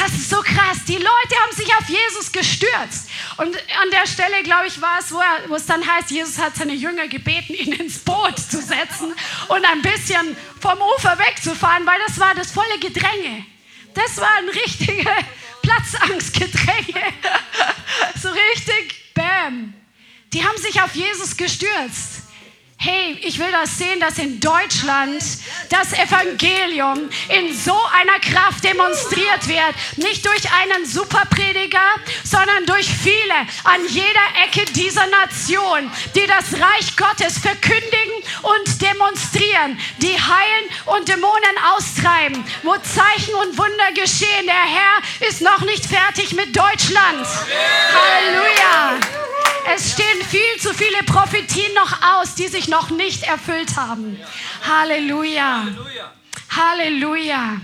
Das ist so krass. Die Leute haben sich auf Jesus gestürzt. Und an der Stelle, glaube ich, war es, wo, er, wo es dann heißt, Jesus hat seine Jünger gebeten, ihn ins Boot zu setzen und ein bisschen vom Ufer wegzufahren, weil das war das volle Gedränge. Das war ein richtiger Platzangstgedränge. so richtig, bam. Die haben sich auf Jesus gestürzt hey, ich will das sehen, dass in Deutschland das Evangelium in so einer Kraft demonstriert wird. Nicht durch einen Superprediger, sondern durch viele an jeder Ecke dieser Nation, die das Reich Gottes verkündigen und demonstrieren, die heilen und Dämonen austreiben, wo Zeichen und Wunder geschehen. Der Herr ist noch nicht fertig mit Deutschland. Halleluja. Es stehen viel zu viele Prophetien noch aus, die sich noch nicht erfüllt haben. Halleluja. Halleluja.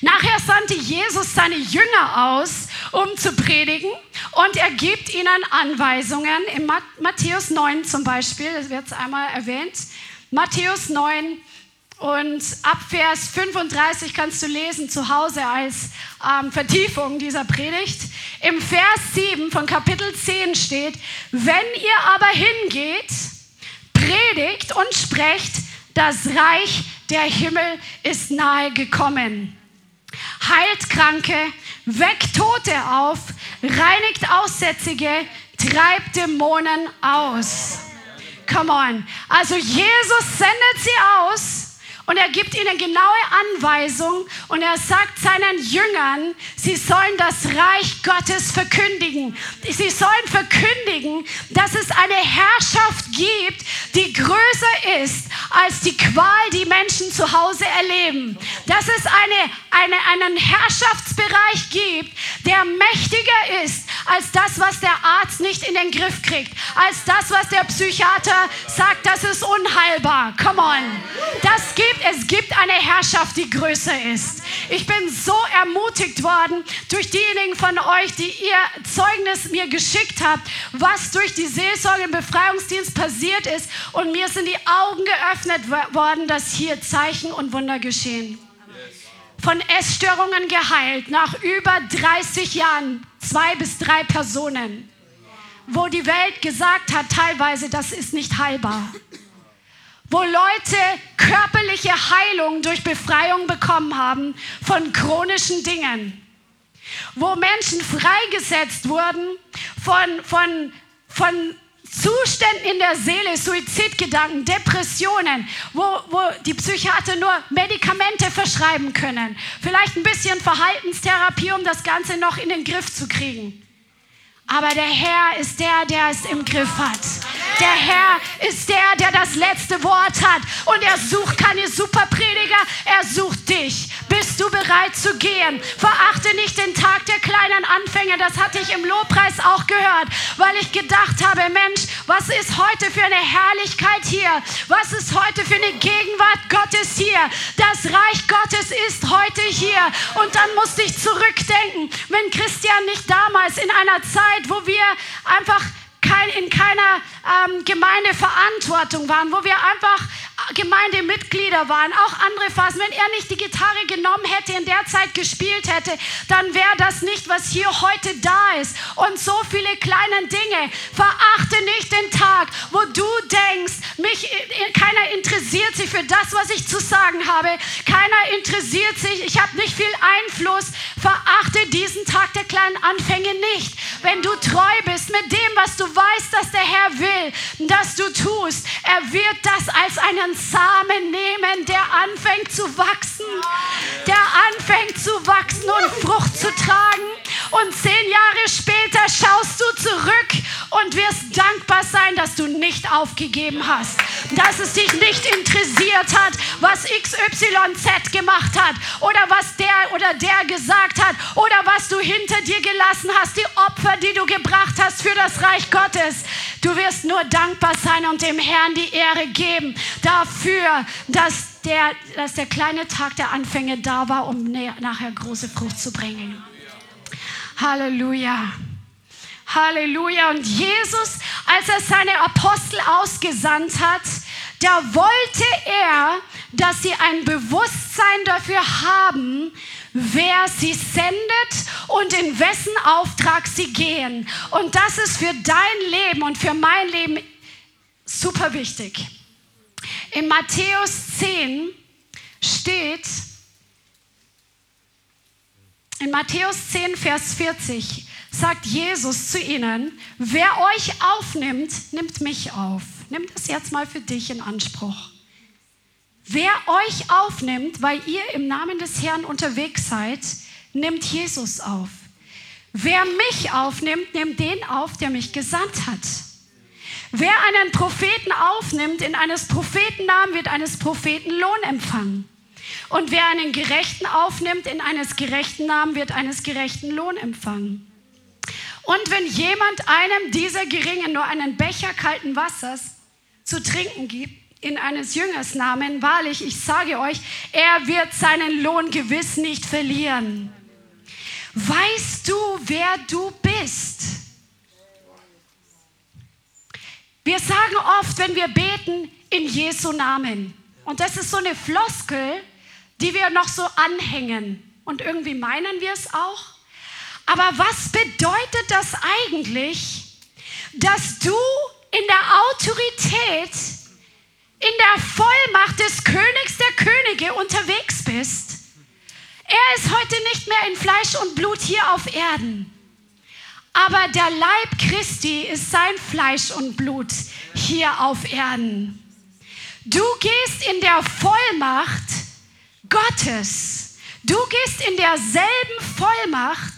Nachher sandte Jesus seine Jünger aus, um zu predigen, und er gibt ihnen Anweisungen. In Matthäus 9 zum Beispiel, das wird einmal erwähnt. Matthäus 9, und ab Vers 35 kannst du lesen zu Hause als ähm, Vertiefung dieser Predigt. Im Vers 7 von Kapitel 10 steht, wenn ihr aber hingeht, predigt und sprecht, das Reich der Himmel ist nahe gekommen. Heilt Kranke, weckt Tote auf, reinigt Aussätzige, treibt Dämonen aus. Come on. Also Jesus sendet sie aus und er gibt ihnen genaue Anweisungen und er sagt seinen Jüngern, sie sollen das Reich Gottes verkündigen. Sie sollen verkündigen, dass es eine Herrschaft gibt, die größer ist als die Qual, die Menschen zu Hause erleben. Dass es eine, eine, einen Herrschaftsbereich gibt, der mächtiger ist als das, was der Arzt nicht in den Griff kriegt, als das, was der Psychiater sagt, das ist unheilbar. Come on. Das gibt gibt, es gibt eine Herrschaft, die größer ist. Ich bin so ermutigt worden durch diejenigen von euch, die ihr Zeugnis mir geschickt habt, was durch die Seelsorge im Befreiungsdienst passiert ist. Und mir sind die Augen geöffnet worden, dass hier Zeichen und Wunder geschehen. Von Essstörungen geheilt, nach über 30 Jahren, zwei bis drei Personen, wo die Welt gesagt hat, teilweise, das ist nicht heilbar wo Leute körperliche Heilung durch Befreiung bekommen haben von chronischen Dingen, wo Menschen freigesetzt wurden von, von, von Zuständen in der Seele, Suizidgedanken, Depressionen, wo, wo die Psychiater nur Medikamente verschreiben können, vielleicht ein bisschen Verhaltenstherapie, um das Ganze noch in den Griff zu kriegen. Aber der Herr ist der, der es im Griff hat. Der Herr ist der, der das letzte Wort hat. Und er sucht keine Superprediger, er sucht dich. Bist du bereit zu gehen? Verachte nicht den Tag der kleinen Anfänge. Das hatte ich im Lobpreis auch gehört, weil ich gedacht habe, Mensch, was ist heute für eine Herrlichkeit hier? Was ist heute für eine Gegenwart Gottes hier? Das Reich Gottes ist heute hier. Und dann musste ich zurückdenken, wenn Christian nicht damals in einer Zeit, wo wir einfach kein, in keiner ähm, Gemeindeverantwortung waren, wo wir einfach Gemeindemitglieder waren, auch andere Phasen. Wenn er nicht die Gitarre genommen hätte, in der Zeit gespielt hätte, dann wäre das nicht, was hier heute da ist. Und so viele kleine Dinge. Verachte nicht den Tag, wo du denkst, mich, keiner interessiert sich für das, was ich zu sagen habe. Keiner interessiert sich, ich habe nicht viel Einfluss. Verachte diesen Tag der kleinen Anfänge nicht. Wenn du treu bist mit dem, was du weißt, dass der Herr will, dass du tust, er wird das als einen Samen nehmen, der anfängt zu wachsen, der anfängt zu wachsen und Frucht zu tragen. Und zehn Jahre später schaust du zurück und wirst dankbar sein, dass du nicht aufgegeben hast, dass es dich nicht interessiert hat, was XYZ gemacht hat oder was der oder der gesagt hat oder was du hinter dir gelassen hast, die Opfer, die du gebracht hast für das Reich Gottes. Du wirst nur dankbar sein und dem Herrn die Ehre geben dafür, dass der, dass der kleine Tag der Anfänge da war, um nachher große Frucht zu bringen. Halleluja. Halleluja. Und Jesus, als er seine Apostel ausgesandt hat, da wollte er, dass sie ein Bewusstsein dafür haben, wer sie sendet und in wessen Auftrag sie gehen. Und das ist für dein Leben und für mein Leben super wichtig. In Matthäus 10 steht, in Matthäus 10, Vers 40 sagt Jesus zu ihnen, wer euch aufnimmt, nimmt mich auf. Nimm das jetzt mal für dich in Anspruch. Wer euch aufnimmt, weil ihr im Namen des Herrn unterwegs seid, nimmt Jesus auf. Wer mich aufnimmt, nimmt den auf, der mich gesandt hat. Wer einen Propheten aufnimmt, in eines Propheten Namen wird eines Propheten Lohn empfangen. Und wer einen Gerechten aufnimmt, in eines gerechten Namen wird eines gerechten Lohn empfangen. Und wenn jemand einem dieser Geringen nur einen Becher kalten Wassers zu trinken gibt, in eines Jüngers Namen, wahrlich, ich sage euch, er wird seinen Lohn gewiss nicht verlieren. Weißt du, wer du bist? Wir sagen oft, wenn wir beten, in Jesu Namen. Und das ist so eine Floskel, die wir noch so anhängen. Und irgendwie meinen wir es auch. Aber was bedeutet das eigentlich, dass du in der Autorität, in der Vollmacht des Königs der Könige unterwegs bist? Er ist heute nicht mehr in Fleisch und Blut hier auf Erden. Aber der Leib Christi ist sein Fleisch und Blut hier auf Erden. Du gehst in der Vollmacht Gottes. Du gehst in derselben Vollmacht,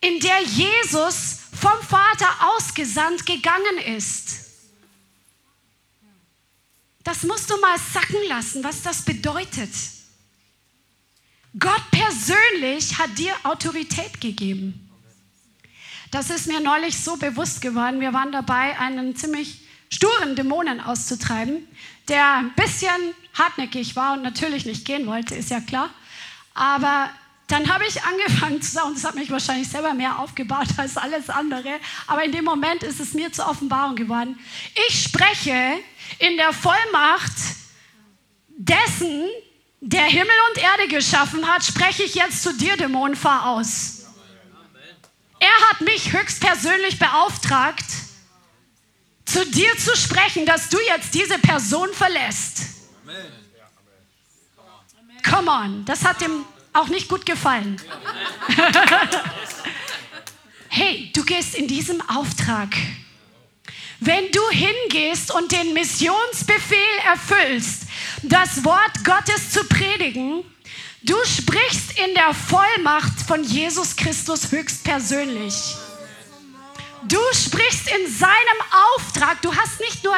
in der Jesus vom Vater ausgesandt gegangen ist. Das musst du mal sacken lassen, was das bedeutet. Gott persönlich hat dir Autorität gegeben. Das ist mir neulich so bewusst geworden. Wir waren dabei, einen ziemlich sturen Dämonen auszutreiben, der ein bisschen hartnäckig war und natürlich nicht gehen wollte, ist ja klar. Aber dann habe ich angefangen zu sagen, das hat mich wahrscheinlich selber mehr aufgebaut als alles andere, aber in dem Moment ist es mir zur Offenbarung geworden. Ich spreche in der Vollmacht dessen, der Himmel und Erde geschaffen hat, spreche ich jetzt zu dir, Dämon, fahr aus. Er hat mich höchstpersönlich beauftragt, zu dir zu sprechen, dass du jetzt diese Person verlässt. Come on, das hat ihm auch nicht gut gefallen. hey, du gehst in diesem Auftrag. Wenn du hingehst und den Missionsbefehl erfüllst, das Wort Gottes zu predigen, du sprichst in der Vollmacht von Jesus Christus höchstpersönlich. Du sprichst in seinem Auftrag. Du hast nicht nur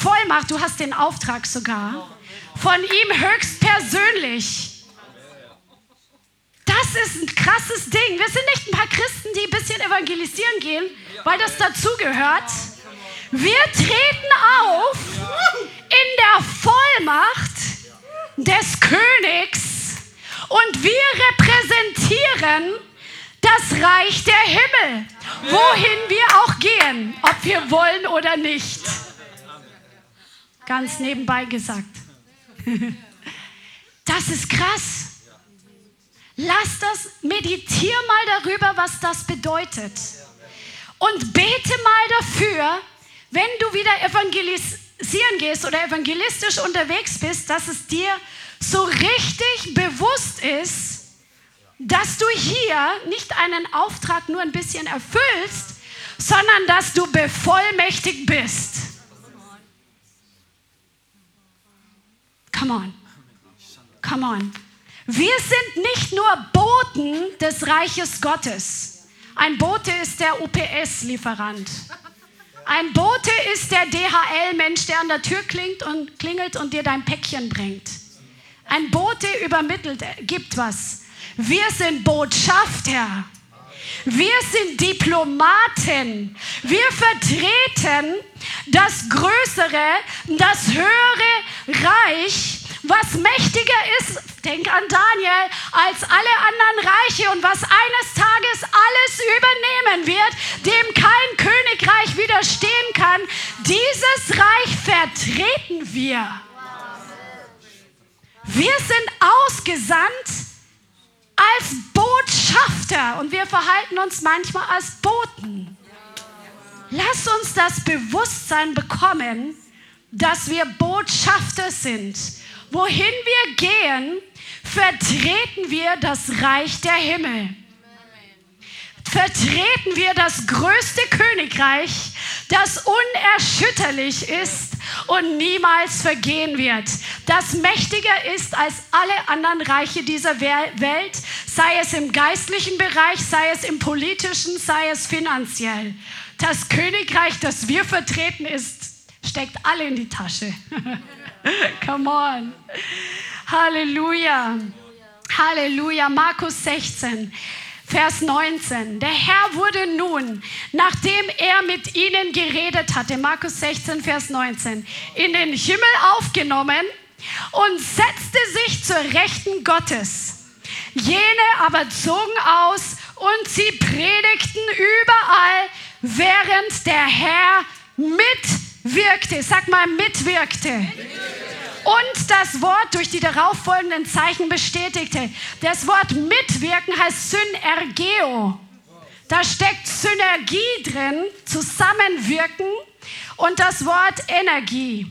Vollmacht, du hast den Auftrag sogar. Von ihm höchstpersönlich. Das ist ein krasses Ding. Wir sind nicht ein paar Christen, die ein bisschen evangelisieren gehen, weil das dazugehört. Wir treten auf in der Vollmacht des Königs und wir repräsentieren das Reich der Himmel, wohin wir auch gehen, ob wir wollen oder nicht. Ganz nebenbei gesagt. Das ist krass. Lass das, meditier mal darüber, was das bedeutet. Und bete mal dafür, wenn du wieder evangelisieren gehst oder evangelistisch unterwegs bist, dass es dir so richtig bewusst ist, dass du hier nicht einen Auftrag nur ein bisschen erfüllst, sondern dass du bevollmächtigt bist. Come on. Come on. Wir sind nicht nur Boten des Reiches Gottes. Ein Bote ist der UPS-Lieferant. Ein Bote ist der DHL-Mensch, der an der Tür klingt und klingelt und dir dein Päckchen bringt. Ein Bote übermittelt, gibt was. Wir sind Botschafter. Wir sind Diplomaten. Wir vertreten das größere, das höhere Reich was mächtiger ist, denk an Daniel, als alle anderen Reiche und was eines Tages alles übernehmen wird, dem kein Königreich widerstehen kann, dieses Reich vertreten wir. Wir sind ausgesandt als Botschafter und wir verhalten uns manchmal als Boten. Lass uns das Bewusstsein bekommen, dass wir Botschafter sind Wohin wir gehen, vertreten wir das Reich der Himmel. Vertreten wir das größte Königreich, das unerschütterlich ist und niemals vergehen wird, das mächtiger ist als alle anderen Reiche dieser Welt, sei es im geistlichen Bereich, sei es im politischen, sei es finanziell. Das Königreich, das wir vertreten, ist, steckt alle in die Tasche. Come on. Halleluja. Halleluja. Markus 16. Vers 19. Der Herr wurde nun, nachdem er mit ihnen geredet hatte, Markus 16, Vers 19, in den Himmel aufgenommen und setzte sich zur Rechten Gottes. Jene aber zogen aus und sie predigten überall, während der Herr mitwirkte. Sag mal, mitwirkte. mitwirkte und das Wort durch die darauffolgenden Zeichen bestätigte. Das Wort mitwirken heißt Synergeo. Da steckt Synergie drin, zusammenwirken und das Wort Energie.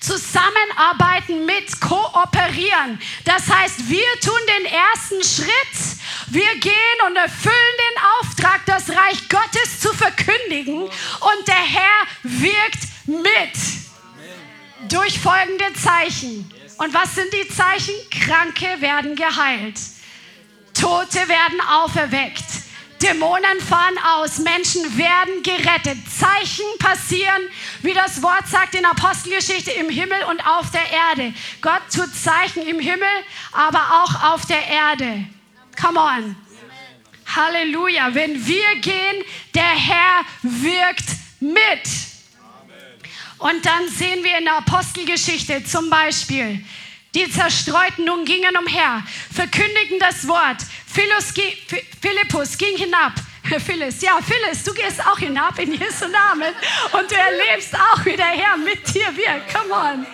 Zusammenarbeiten mit, kooperieren. Das heißt, wir tun den ersten Schritt. Wir gehen und erfüllen den Auftrag, das Reich Gottes zu verkündigen und der Herr wirkt mit durch folgende Zeichen. Und was sind die Zeichen? Kranke werden geheilt. Tote werden auferweckt. Dämonen fahren aus, Menschen werden gerettet. Zeichen passieren, wie das Wort sagt in Apostelgeschichte, im Himmel und auf der Erde. Gott tut Zeichen im Himmel, aber auch auf der Erde. Come on. Halleluja. Wenn wir gehen, der Herr wirkt mit. Und dann sehen wir in der Apostelgeschichte zum Beispiel, die Zerstreuten nun gingen umher, verkündigten das Wort. Philippus ging hinab. Phyllis, ja, Phyllis, du gehst auch hinab in Jesu Namen und du erlebst auch, wie der Herr mit dir wirkt. Come on.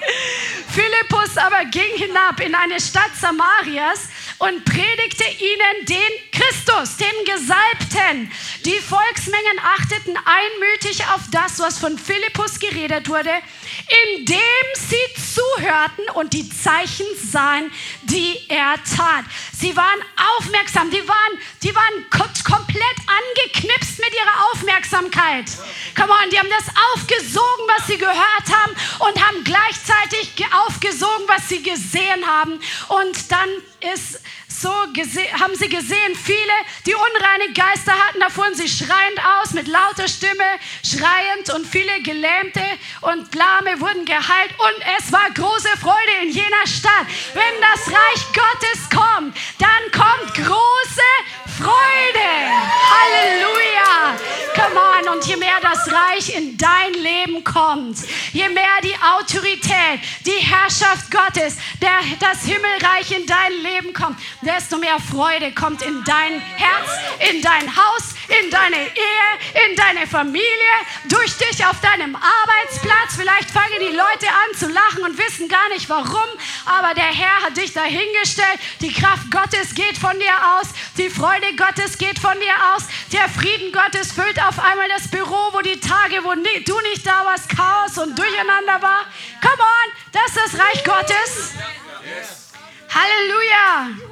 Philippus aber ging hinab in eine Stadt Samarias und predigte ihnen den Christus, den Gesalbten. Die Volksmengen achteten einmütig auf das, was von Philippus geredet wurde, indem sie zuhörten und die Zeichen sahen, die er tat. Sie waren aufmerksam, die waren, die waren komplett angeknipst mit ihrer Aufmerksamkeit. Come on, die haben das aufgesogen, was sie gehört haben und haben gleichzeitig aufgesogen, was sie gesehen haben. Und dann ist so haben sie gesehen, viele, die unreine Geister hatten, da fuhren sie schreiend aus mit lauter Stimme, schreiend und viele Gelähmte und Lahme wurden geheilt und es war große Freude in jener Stadt. Wenn das Reich Gottes kommt, dann kommt große Freude. Halleluja. Come on. Und je mehr das Reich in dein Leben kommt, je mehr die Autorität, die Herrschaft Gottes, der, das Himmelreich in dein Leben kommt, desto mehr Freude kommt in dein Herz, in dein Haus, in deine Ehe, in deine Familie, durch dich auf deinem Arbeitsplatz. Vielleicht fangen die Leute an zu lachen und wissen gar nicht warum, aber der Herr hat dich dahingestellt. Die Kraft Gottes geht von dir aus, die Freude Gottes geht von dir aus, der Frieden Gottes füllt auf einmal das Büro, wo die Tage, wo du nicht da warst, Chaos und Durcheinander war. Come on, das ist das Reich Gottes. Halleluja.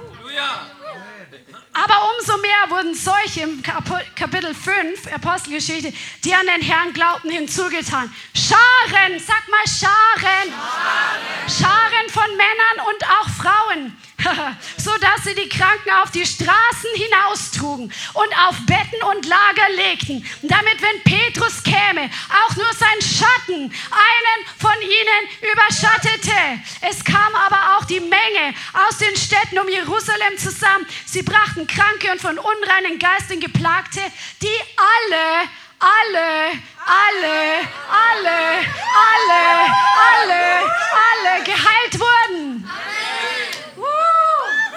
Aber umso mehr wurden solche im Kapitel 5, Apostelgeschichte, die an den Herrn glaubten, hinzugetan. Scharen, sag mal Scharen. Scharen, Scharen von Männern und auch Frauen so dass sie die Kranken auf die Straßen hinaustrugen und auf Betten und Lager legten, damit, wenn Petrus käme, auch nur sein Schatten einen von ihnen überschattete. Es kam aber auch die Menge aus den Städten um Jerusalem zusammen. Sie brachten Kranke und von unreinen Geistern geplagte, die alle alle, alle, alle, alle, alle, alle geheilt wurden.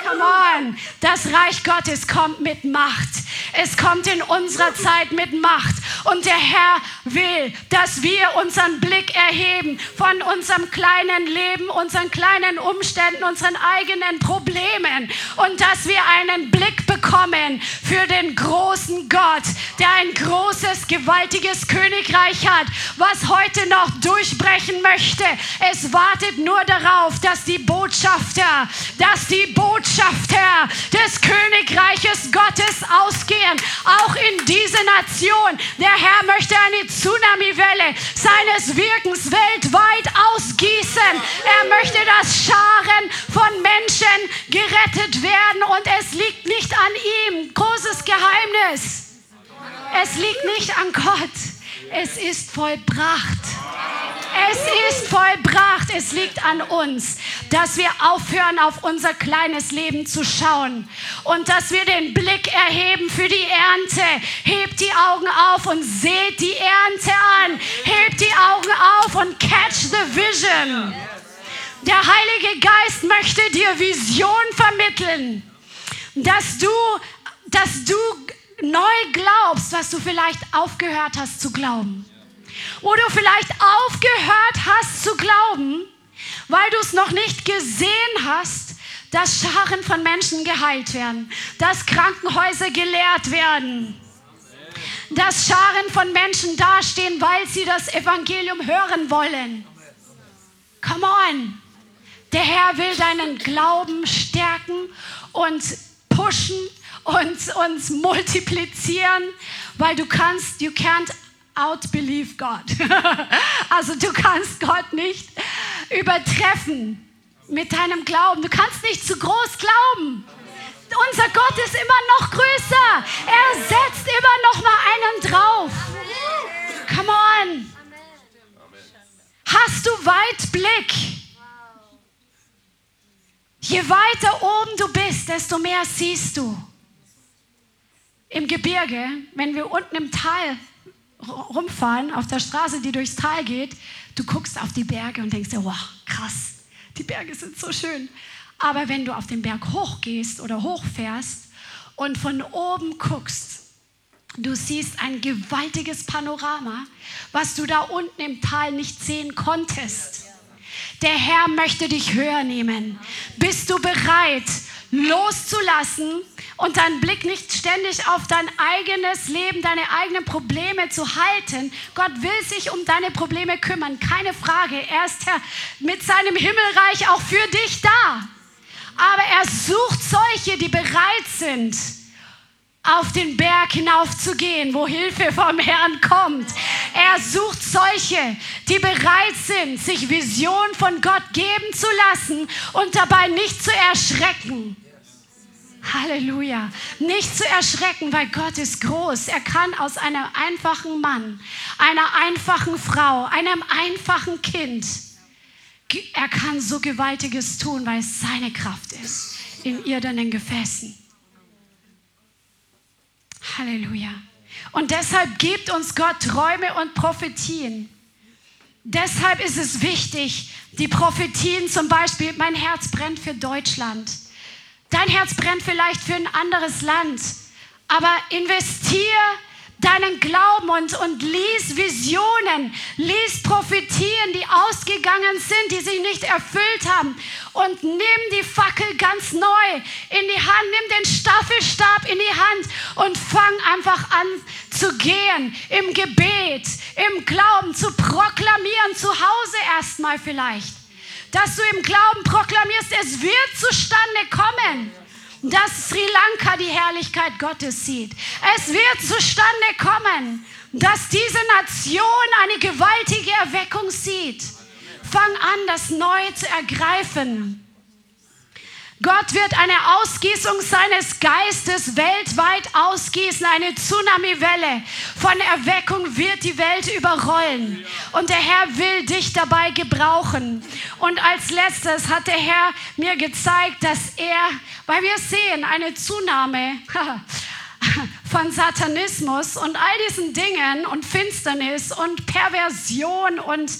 Come on. Das Reich Gottes kommt mit Macht. Es kommt in unserer Zeit mit Macht. Und der Herr will, dass wir unseren Blick erheben von unserem kleinen Leben, unseren kleinen Umständen, unseren eigenen Problemen. Und dass wir einen Blick bekommen für den großen Gott, der ein großes, gewaltiges Königreich hat, was heute noch durchbrechen möchte. Es wartet nur darauf, dass die Botschafter, dass die Botschafter des Königreiches Gottes ausgehen, auch in diese Nation. Der Herr möchte eine Tsunami-Welle seines Wirkens weltweit ausgießen. Er möchte, dass Scharen von Menschen gerettet werden und es liegt nicht an ihm. Großes Geheimnis. Es liegt nicht an Gott. Es ist vollbracht. Es ist vollbracht. Es liegt an uns, dass wir aufhören, auf unser kleines Leben zu schauen und dass wir den Blick erheben für die Ernte. Hebt die Augen auf und seht die Ernte an. Hebt die Augen auf und catch the vision. Der Heilige Geist möchte dir Vision vermitteln, dass du, dass du neu glaubst, was du vielleicht aufgehört hast zu glauben. Wo du vielleicht aufgehört hast zu glauben, weil du es noch nicht gesehen hast, dass Scharen von Menschen geheilt werden, dass Krankenhäuser geleert werden, dass Scharen von Menschen dastehen, weil sie das Evangelium hören wollen. Come on! Der Herr will deinen Glauben stärken und pushen und uns multiplizieren, weil du kannst, you can't outbelieve God. also du kannst Gott nicht übertreffen mit deinem Glauben. Du kannst nicht zu groß glauben. Unser Gott ist immer noch größer. Er setzt immer noch mal einen drauf. Come on. Hast du Weitblick? Je weiter oben du bist, desto mehr siehst du im Gebirge, wenn wir unten im Tal rumfahren, auf der Straße, die durchs Tal geht, du guckst auf die Berge und denkst dir, wow, krass, die Berge sind so schön. Aber wenn du auf den Berg hochgehst oder hochfährst und von oben guckst, du siehst ein gewaltiges Panorama, was du da unten im Tal nicht sehen konntest. Der Herr möchte dich höher nehmen. Bist du bereit, loszulassen und deinen Blick nicht ständig auf dein eigenes Leben, deine eigenen Probleme zu halten. Gott will sich um deine Probleme kümmern, keine Frage. Er ist mit seinem Himmelreich auch für dich da. Aber er sucht solche, die bereit sind, auf den Berg hinaufzugehen, wo Hilfe vom Herrn kommt. Er sucht solche, die bereit sind, sich Vision von Gott geben zu lassen und dabei nicht zu erschrecken. Halleluja. Nicht zu erschrecken, weil Gott ist groß. Er kann aus einem einfachen Mann, einer einfachen Frau, einem einfachen Kind, er kann so Gewaltiges tun, weil es seine Kraft ist in irdenen Gefäßen. Halleluja. Und deshalb gibt uns Gott Träume und Prophetien. Deshalb ist es wichtig, die Prophetien zum Beispiel, mein Herz brennt für Deutschland. Dein Herz brennt vielleicht für ein anderes Land, aber investier deinen Glauben und, und lies Visionen, lies Prophetien, die ausgegangen sind, die sich nicht erfüllt haben. Und nimm die Fackel ganz neu in die Hand, nimm den Staffelstab in die Hand und fang einfach an zu gehen im Gebet, im Glauben, zu proklamieren, zu Hause erstmal vielleicht. Dass du im Glauben proklamierst, es wird zustande kommen dass Sri Lanka die Herrlichkeit Gottes sieht. Es wird zustande kommen, dass diese Nation eine gewaltige Erweckung sieht. Fang an, das neu zu ergreifen. Gott wird eine Ausgießung seines Geistes weltweit ausgießen. Eine Tsunami-Welle von Erweckung wird die Welt überrollen. Und der Herr will dich dabei gebrauchen. Und als letztes hat der Herr mir gezeigt, dass er, weil wir sehen, eine Zunahme von Satanismus und all diesen Dingen und Finsternis und Perversion und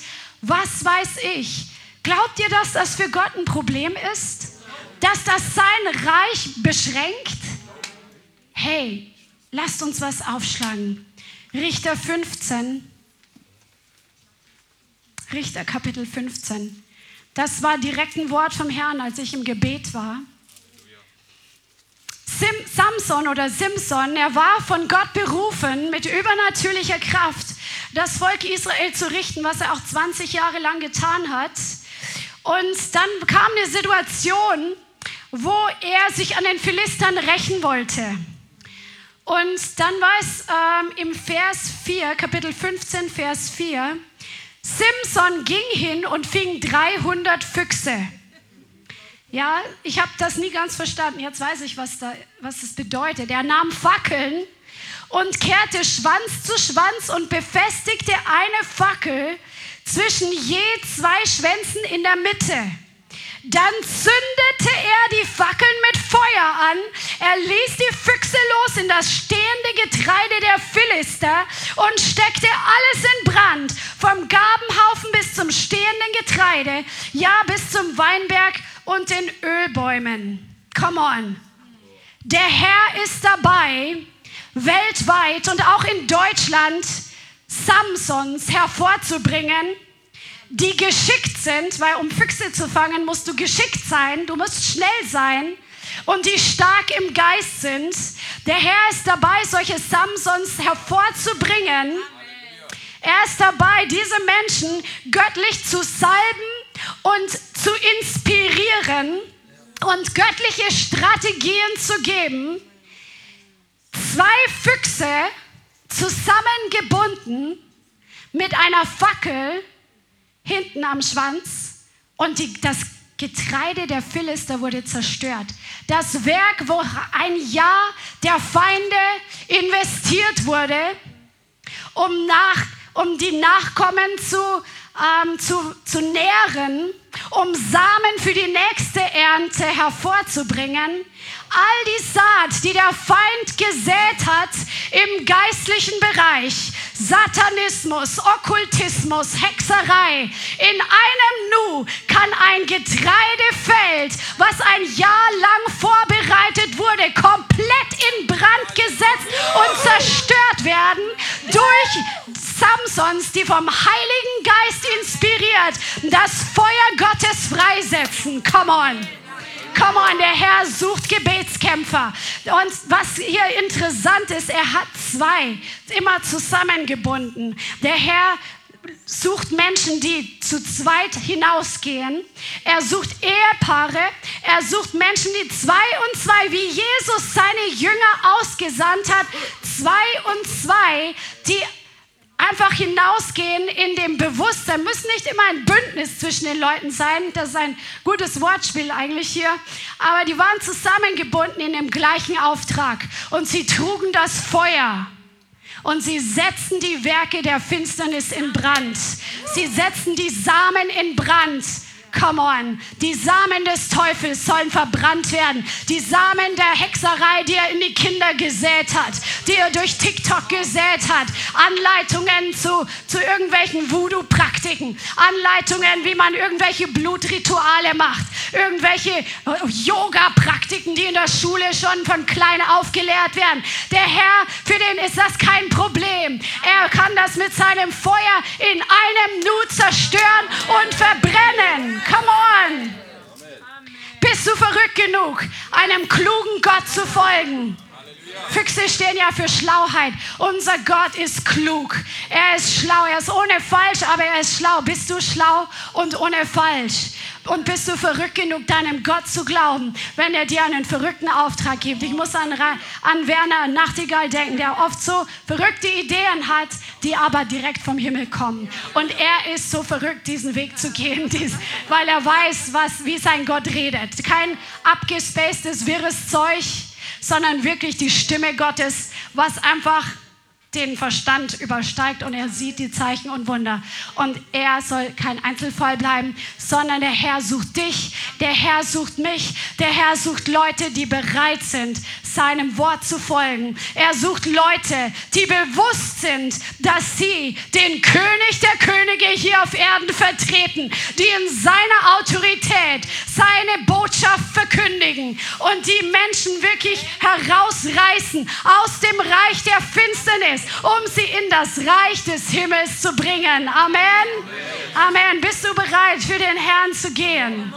was weiß ich. Glaubt ihr, dass das für Gott ein Problem ist? Dass das sein Reich beschränkt? Hey, lasst uns was aufschlagen. Richter 15. Richter Kapitel 15. Das war direkt ein Wort vom Herrn, als ich im Gebet war. Sim, Samson oder Simson, er war von Gott berufen, mit übernatürlicher Kraft das Volk Israel zu richten, was er auch 20 Jahre lang getan hat. Und dann kam eine Situation, wo er sich an den Philistern rächen wollte. Und dann war es ähm, im Vers 4, Kapitel 15, Vers 4, Simson ging hin und fing 300 Füchse. Ja, ich habe das nie ganz verstanden. Jetzt weiß ich, was, da, was das bedeutet. Er nahm Fackeln und kehrte Schwanz zu Schwanz und befestigte eine Fackel zwischen je zwei Schwänzen in der Mitte. Dann zündete er die Fackeln mit Feuer an. Er ließ die Füchse los in das stehende Getreide der Philister und steckte alles in Brand, vom Gabenhaufen bis zum stehenden Getreide, ja bis zum Weinberg und den Ölbäumen. Come on. Der Herr ist dabei, weltweit und auch in Deutschland Samsons hervorzubringen die geschickt sind, weil um Füchse zu fangen, musst du geschickt sein, du musst schnell sein und die stark im Geist sind. Der Herr ist dabei, solche Samsons hervorzubringen. Er ist dabei, diese Menschen göttlich zu salben und zu inspirieren und göttliche Strategien zu geben. Zwei Füchse zusammengebunden mit einer Fackel hinten am Schwanz und die, das Getreide der Philister wurde zerstört. Das Werk, wo ein Jahr der Feinde investiert wurde, um, nach, um die Nachkommen zu, ähm, zu, zu nähren, um Samen für die nächste Ernte hervorzubringen, all die Saat, die der Feind gesät hat im geistlichen Bereich, Satanismus, Okkultismus, Hexerei, in einem Nu kann ein Getreidefeld, was ein Jahr lang vorbereitet wurde, komplett in Brand gesetzt und zerstört werden durch Samsons, die vom Heiligen Geist inspiriert, das Feuer Gottes freisetzen. Come on. Come on, der Herr sucht Gebetskämpfer. Und was hier interessant ist, er hat zwei immer zusammengebunden. Der Herr sucht Menschen, die zu zweit hinausgehen. Er sucht Ehepaare. Er sucht Menschen, die zwei und zwei, wie Jesus seine Jünger ausgesandt hat, zwei und zwei, die einfach hinausgehen in dem Bewusstsein. Muss nicht immer ein Bündnis zwischen den Leuten sein. Das ist ein gutes Wortspiel eigentlich hier. Aber die waren zusammengebunden in dem gleichen Auftrag. Und sie trugen das Feuer. Und sie setzten die Werke der Finsternis in Brand. Sie setzten die Samen in Brand. Come on. Die Samen des Teufels sollen verbrannt werden. Die Samen der Hexerei, die er in die Kinder gesät hat, die er durch TikTok gesät hat. Anleitungen zu, zu irgendwelchen Voodoo-Praktiken. Anleitungen, wie man irgendwelche Blutrituale macht. Irgendwelche äh, Yoga-Praktiken, die in der Schule schon von klein aufgelehrt werden. Der Herr, für den ist das kein Problem. Er kann das mit seinem Feuer in einem Nu zerstören und verbrennen. Come on. Bist du verrückt genug, einem klugen Gott zu folgen? Füchse stehen ja für Schlauheit. Unser Gott ist klug. Er ist schlau. Er ist ohne falsch, aber er ist schlau. Bist du schlau und ohne falsch? Und bist du verrückt genug, deinem Gott zu glauben, wenn er dir einen verrückten Auftrag gibt? Ich muss an, an Werner Nachtigall denken, der oft so verrückte Ideen hat, die aber direkt vom Himmel kommen. Und er ist so verrückt, diesen Weg zu gehen, weil er weiß, was, wie sein Gott redet. Kein abgespacedes, wirres Zeug, sondern wirklich die Stimme Gottes, was einfach den Verstand übersteigt und er sieht die Zeichen und Wunder. Und er soll kein Einzelfall bleiben, sondern der Herr sucht dich, der Herr sucht mich, der Herr sucht Leute, die bereit sind, seinem Wort zu folgen. Er sucht Leute, die bewusst sind, dass sie den König der Könige hier auf Erden vertreten, die in seiner Autorität seine Botschaft verkündigen und die Menschen wirklich herausreißen aus dem Reich der Finsternis, um sie in das Reich des Himmels zu bringen. Amen. Amen. Bist du bereit, für den Herrn zu gehen?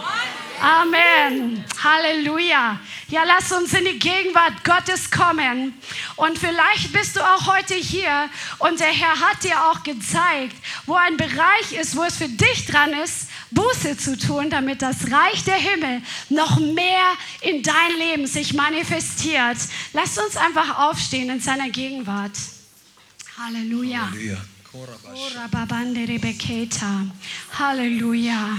Amen. Halleluja. Ja, lass uns in die Gegenwart Gottes kommen. Und vielleicht bist du auch heute hier und der Herr hat dir auch gezeigt, wo ein Bereich ist, wo es für dich dran ist, Buße zu tun, damit das Reich der Himmel noch mehr in dein Leben sich manifestiert. Lass uns einfach aufstehen in seiner Gegenwart. Halleluja. Halleluja. Halleluja.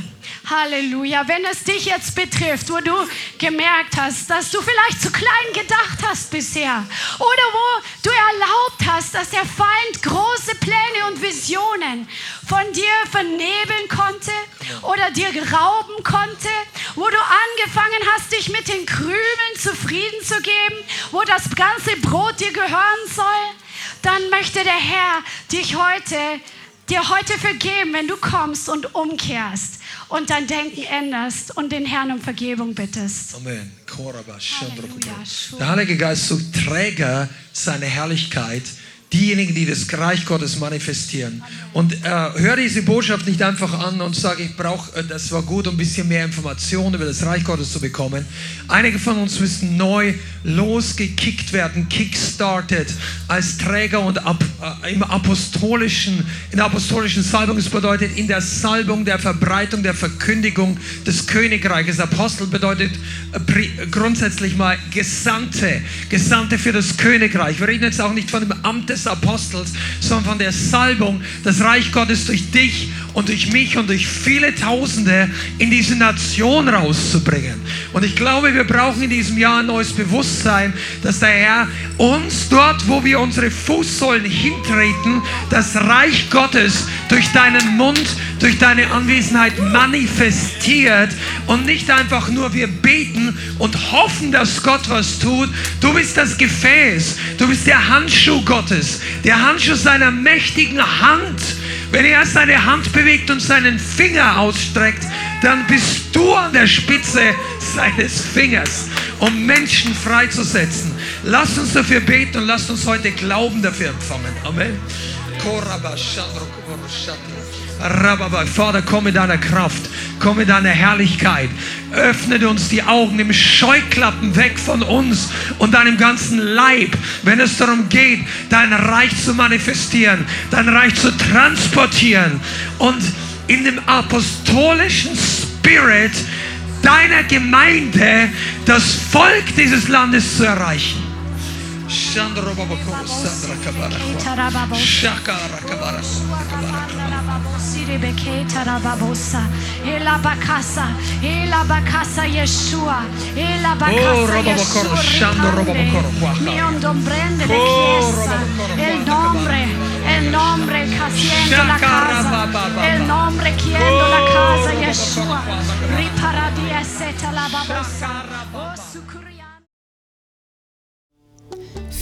Halleluja. Wenn es dich jetzt betrifft, wo du gemerkt hast, dass du vielleicht zu klein gedacht hast bisher oder wo du erlaubt hast, dass der Feind große Pläne und Visionen von dir vernebeln konnte oder dir rauben konnte, wo du angefangen hast, dich mit den Krümeln zufrieden zu geben, wo das ganze Brot dir gehören soll dann möchte der Herr dich heute, dir heute vergeben, wenn du kommst und umkehrst und dein Denken änderst und den Herrn um Vergebung bittest. Amen. Der Heilige Geist sucht Träger seiner Herrlichkeit diejenigen, die das Reich Gottes manifestieren. Und äh, hör diese Botschaft nicht einfach an und sag, ich brauche, äh, das war gut, um ein bisschen mehr Informationen über das Reich Gottes zu bekommen. Einige von uns müssen neu losgekickt werden, kickstarted als Träger und ab, äh, im apostolischen, in der apostolischen Salbung. Es bedeutet in der Salbung der Verbreitung, der Verkündigung des Königreiches. Apostel bedeutet äh, grundsätzlich mal Gesandte, Gesandte für das Königreich. Wir reden jetzt auch nicht von dem Amt des Apostels, sondern von der Salbung, das Reich Gottes durch dich und durch mich und durch viele Tausende in diese Nation rauszubringen. Und ich glaube, wir brauchen in diesem Jahr ein neues Bewusstsein, dass der Herr uns dort, wo wir unsere Fußsohlen hintreten, das Reich Gottes durch deinen Mund, durch deine Anwesenheit manifestiert und nicht einfach nur wir beten und hoffen, dass Gott was tut. Du bist das Gefäß, du bist der Handschuh Gottes, der Handschuh seiner mächtigen Hand. Wenn er seine Hand bewegt und seinen Finger ausstreckt, dann bist du an der Spitze seines Fingers, um Menschen freizusetzen. Lass uns dafür beten und lass uns heute Glauben dafür empfangen. Amen. Vater, komm in deiner Kraft, komm in deiner Herrlichkeit. Öffne uns die Augen, nimm Scheuklappen weg von uns und deinem ganzen Leib, wenn es darum geht, dein Reich zu manifestieren, dein Reich zu transportieren und in dem apostolischen Spirit deiner Gemeinde das Volk dieses Landes zu erreichen. Shandro Babakoro Sandra Kabara Shakara Kabara Ela bakasa, ela bakasa Yeshua, ela bakasa Yeshua. Shandro Babakoro Miondo brende de chiesa, el nombre, el nombre casiendo la casa, el nombre la casa Yeshua.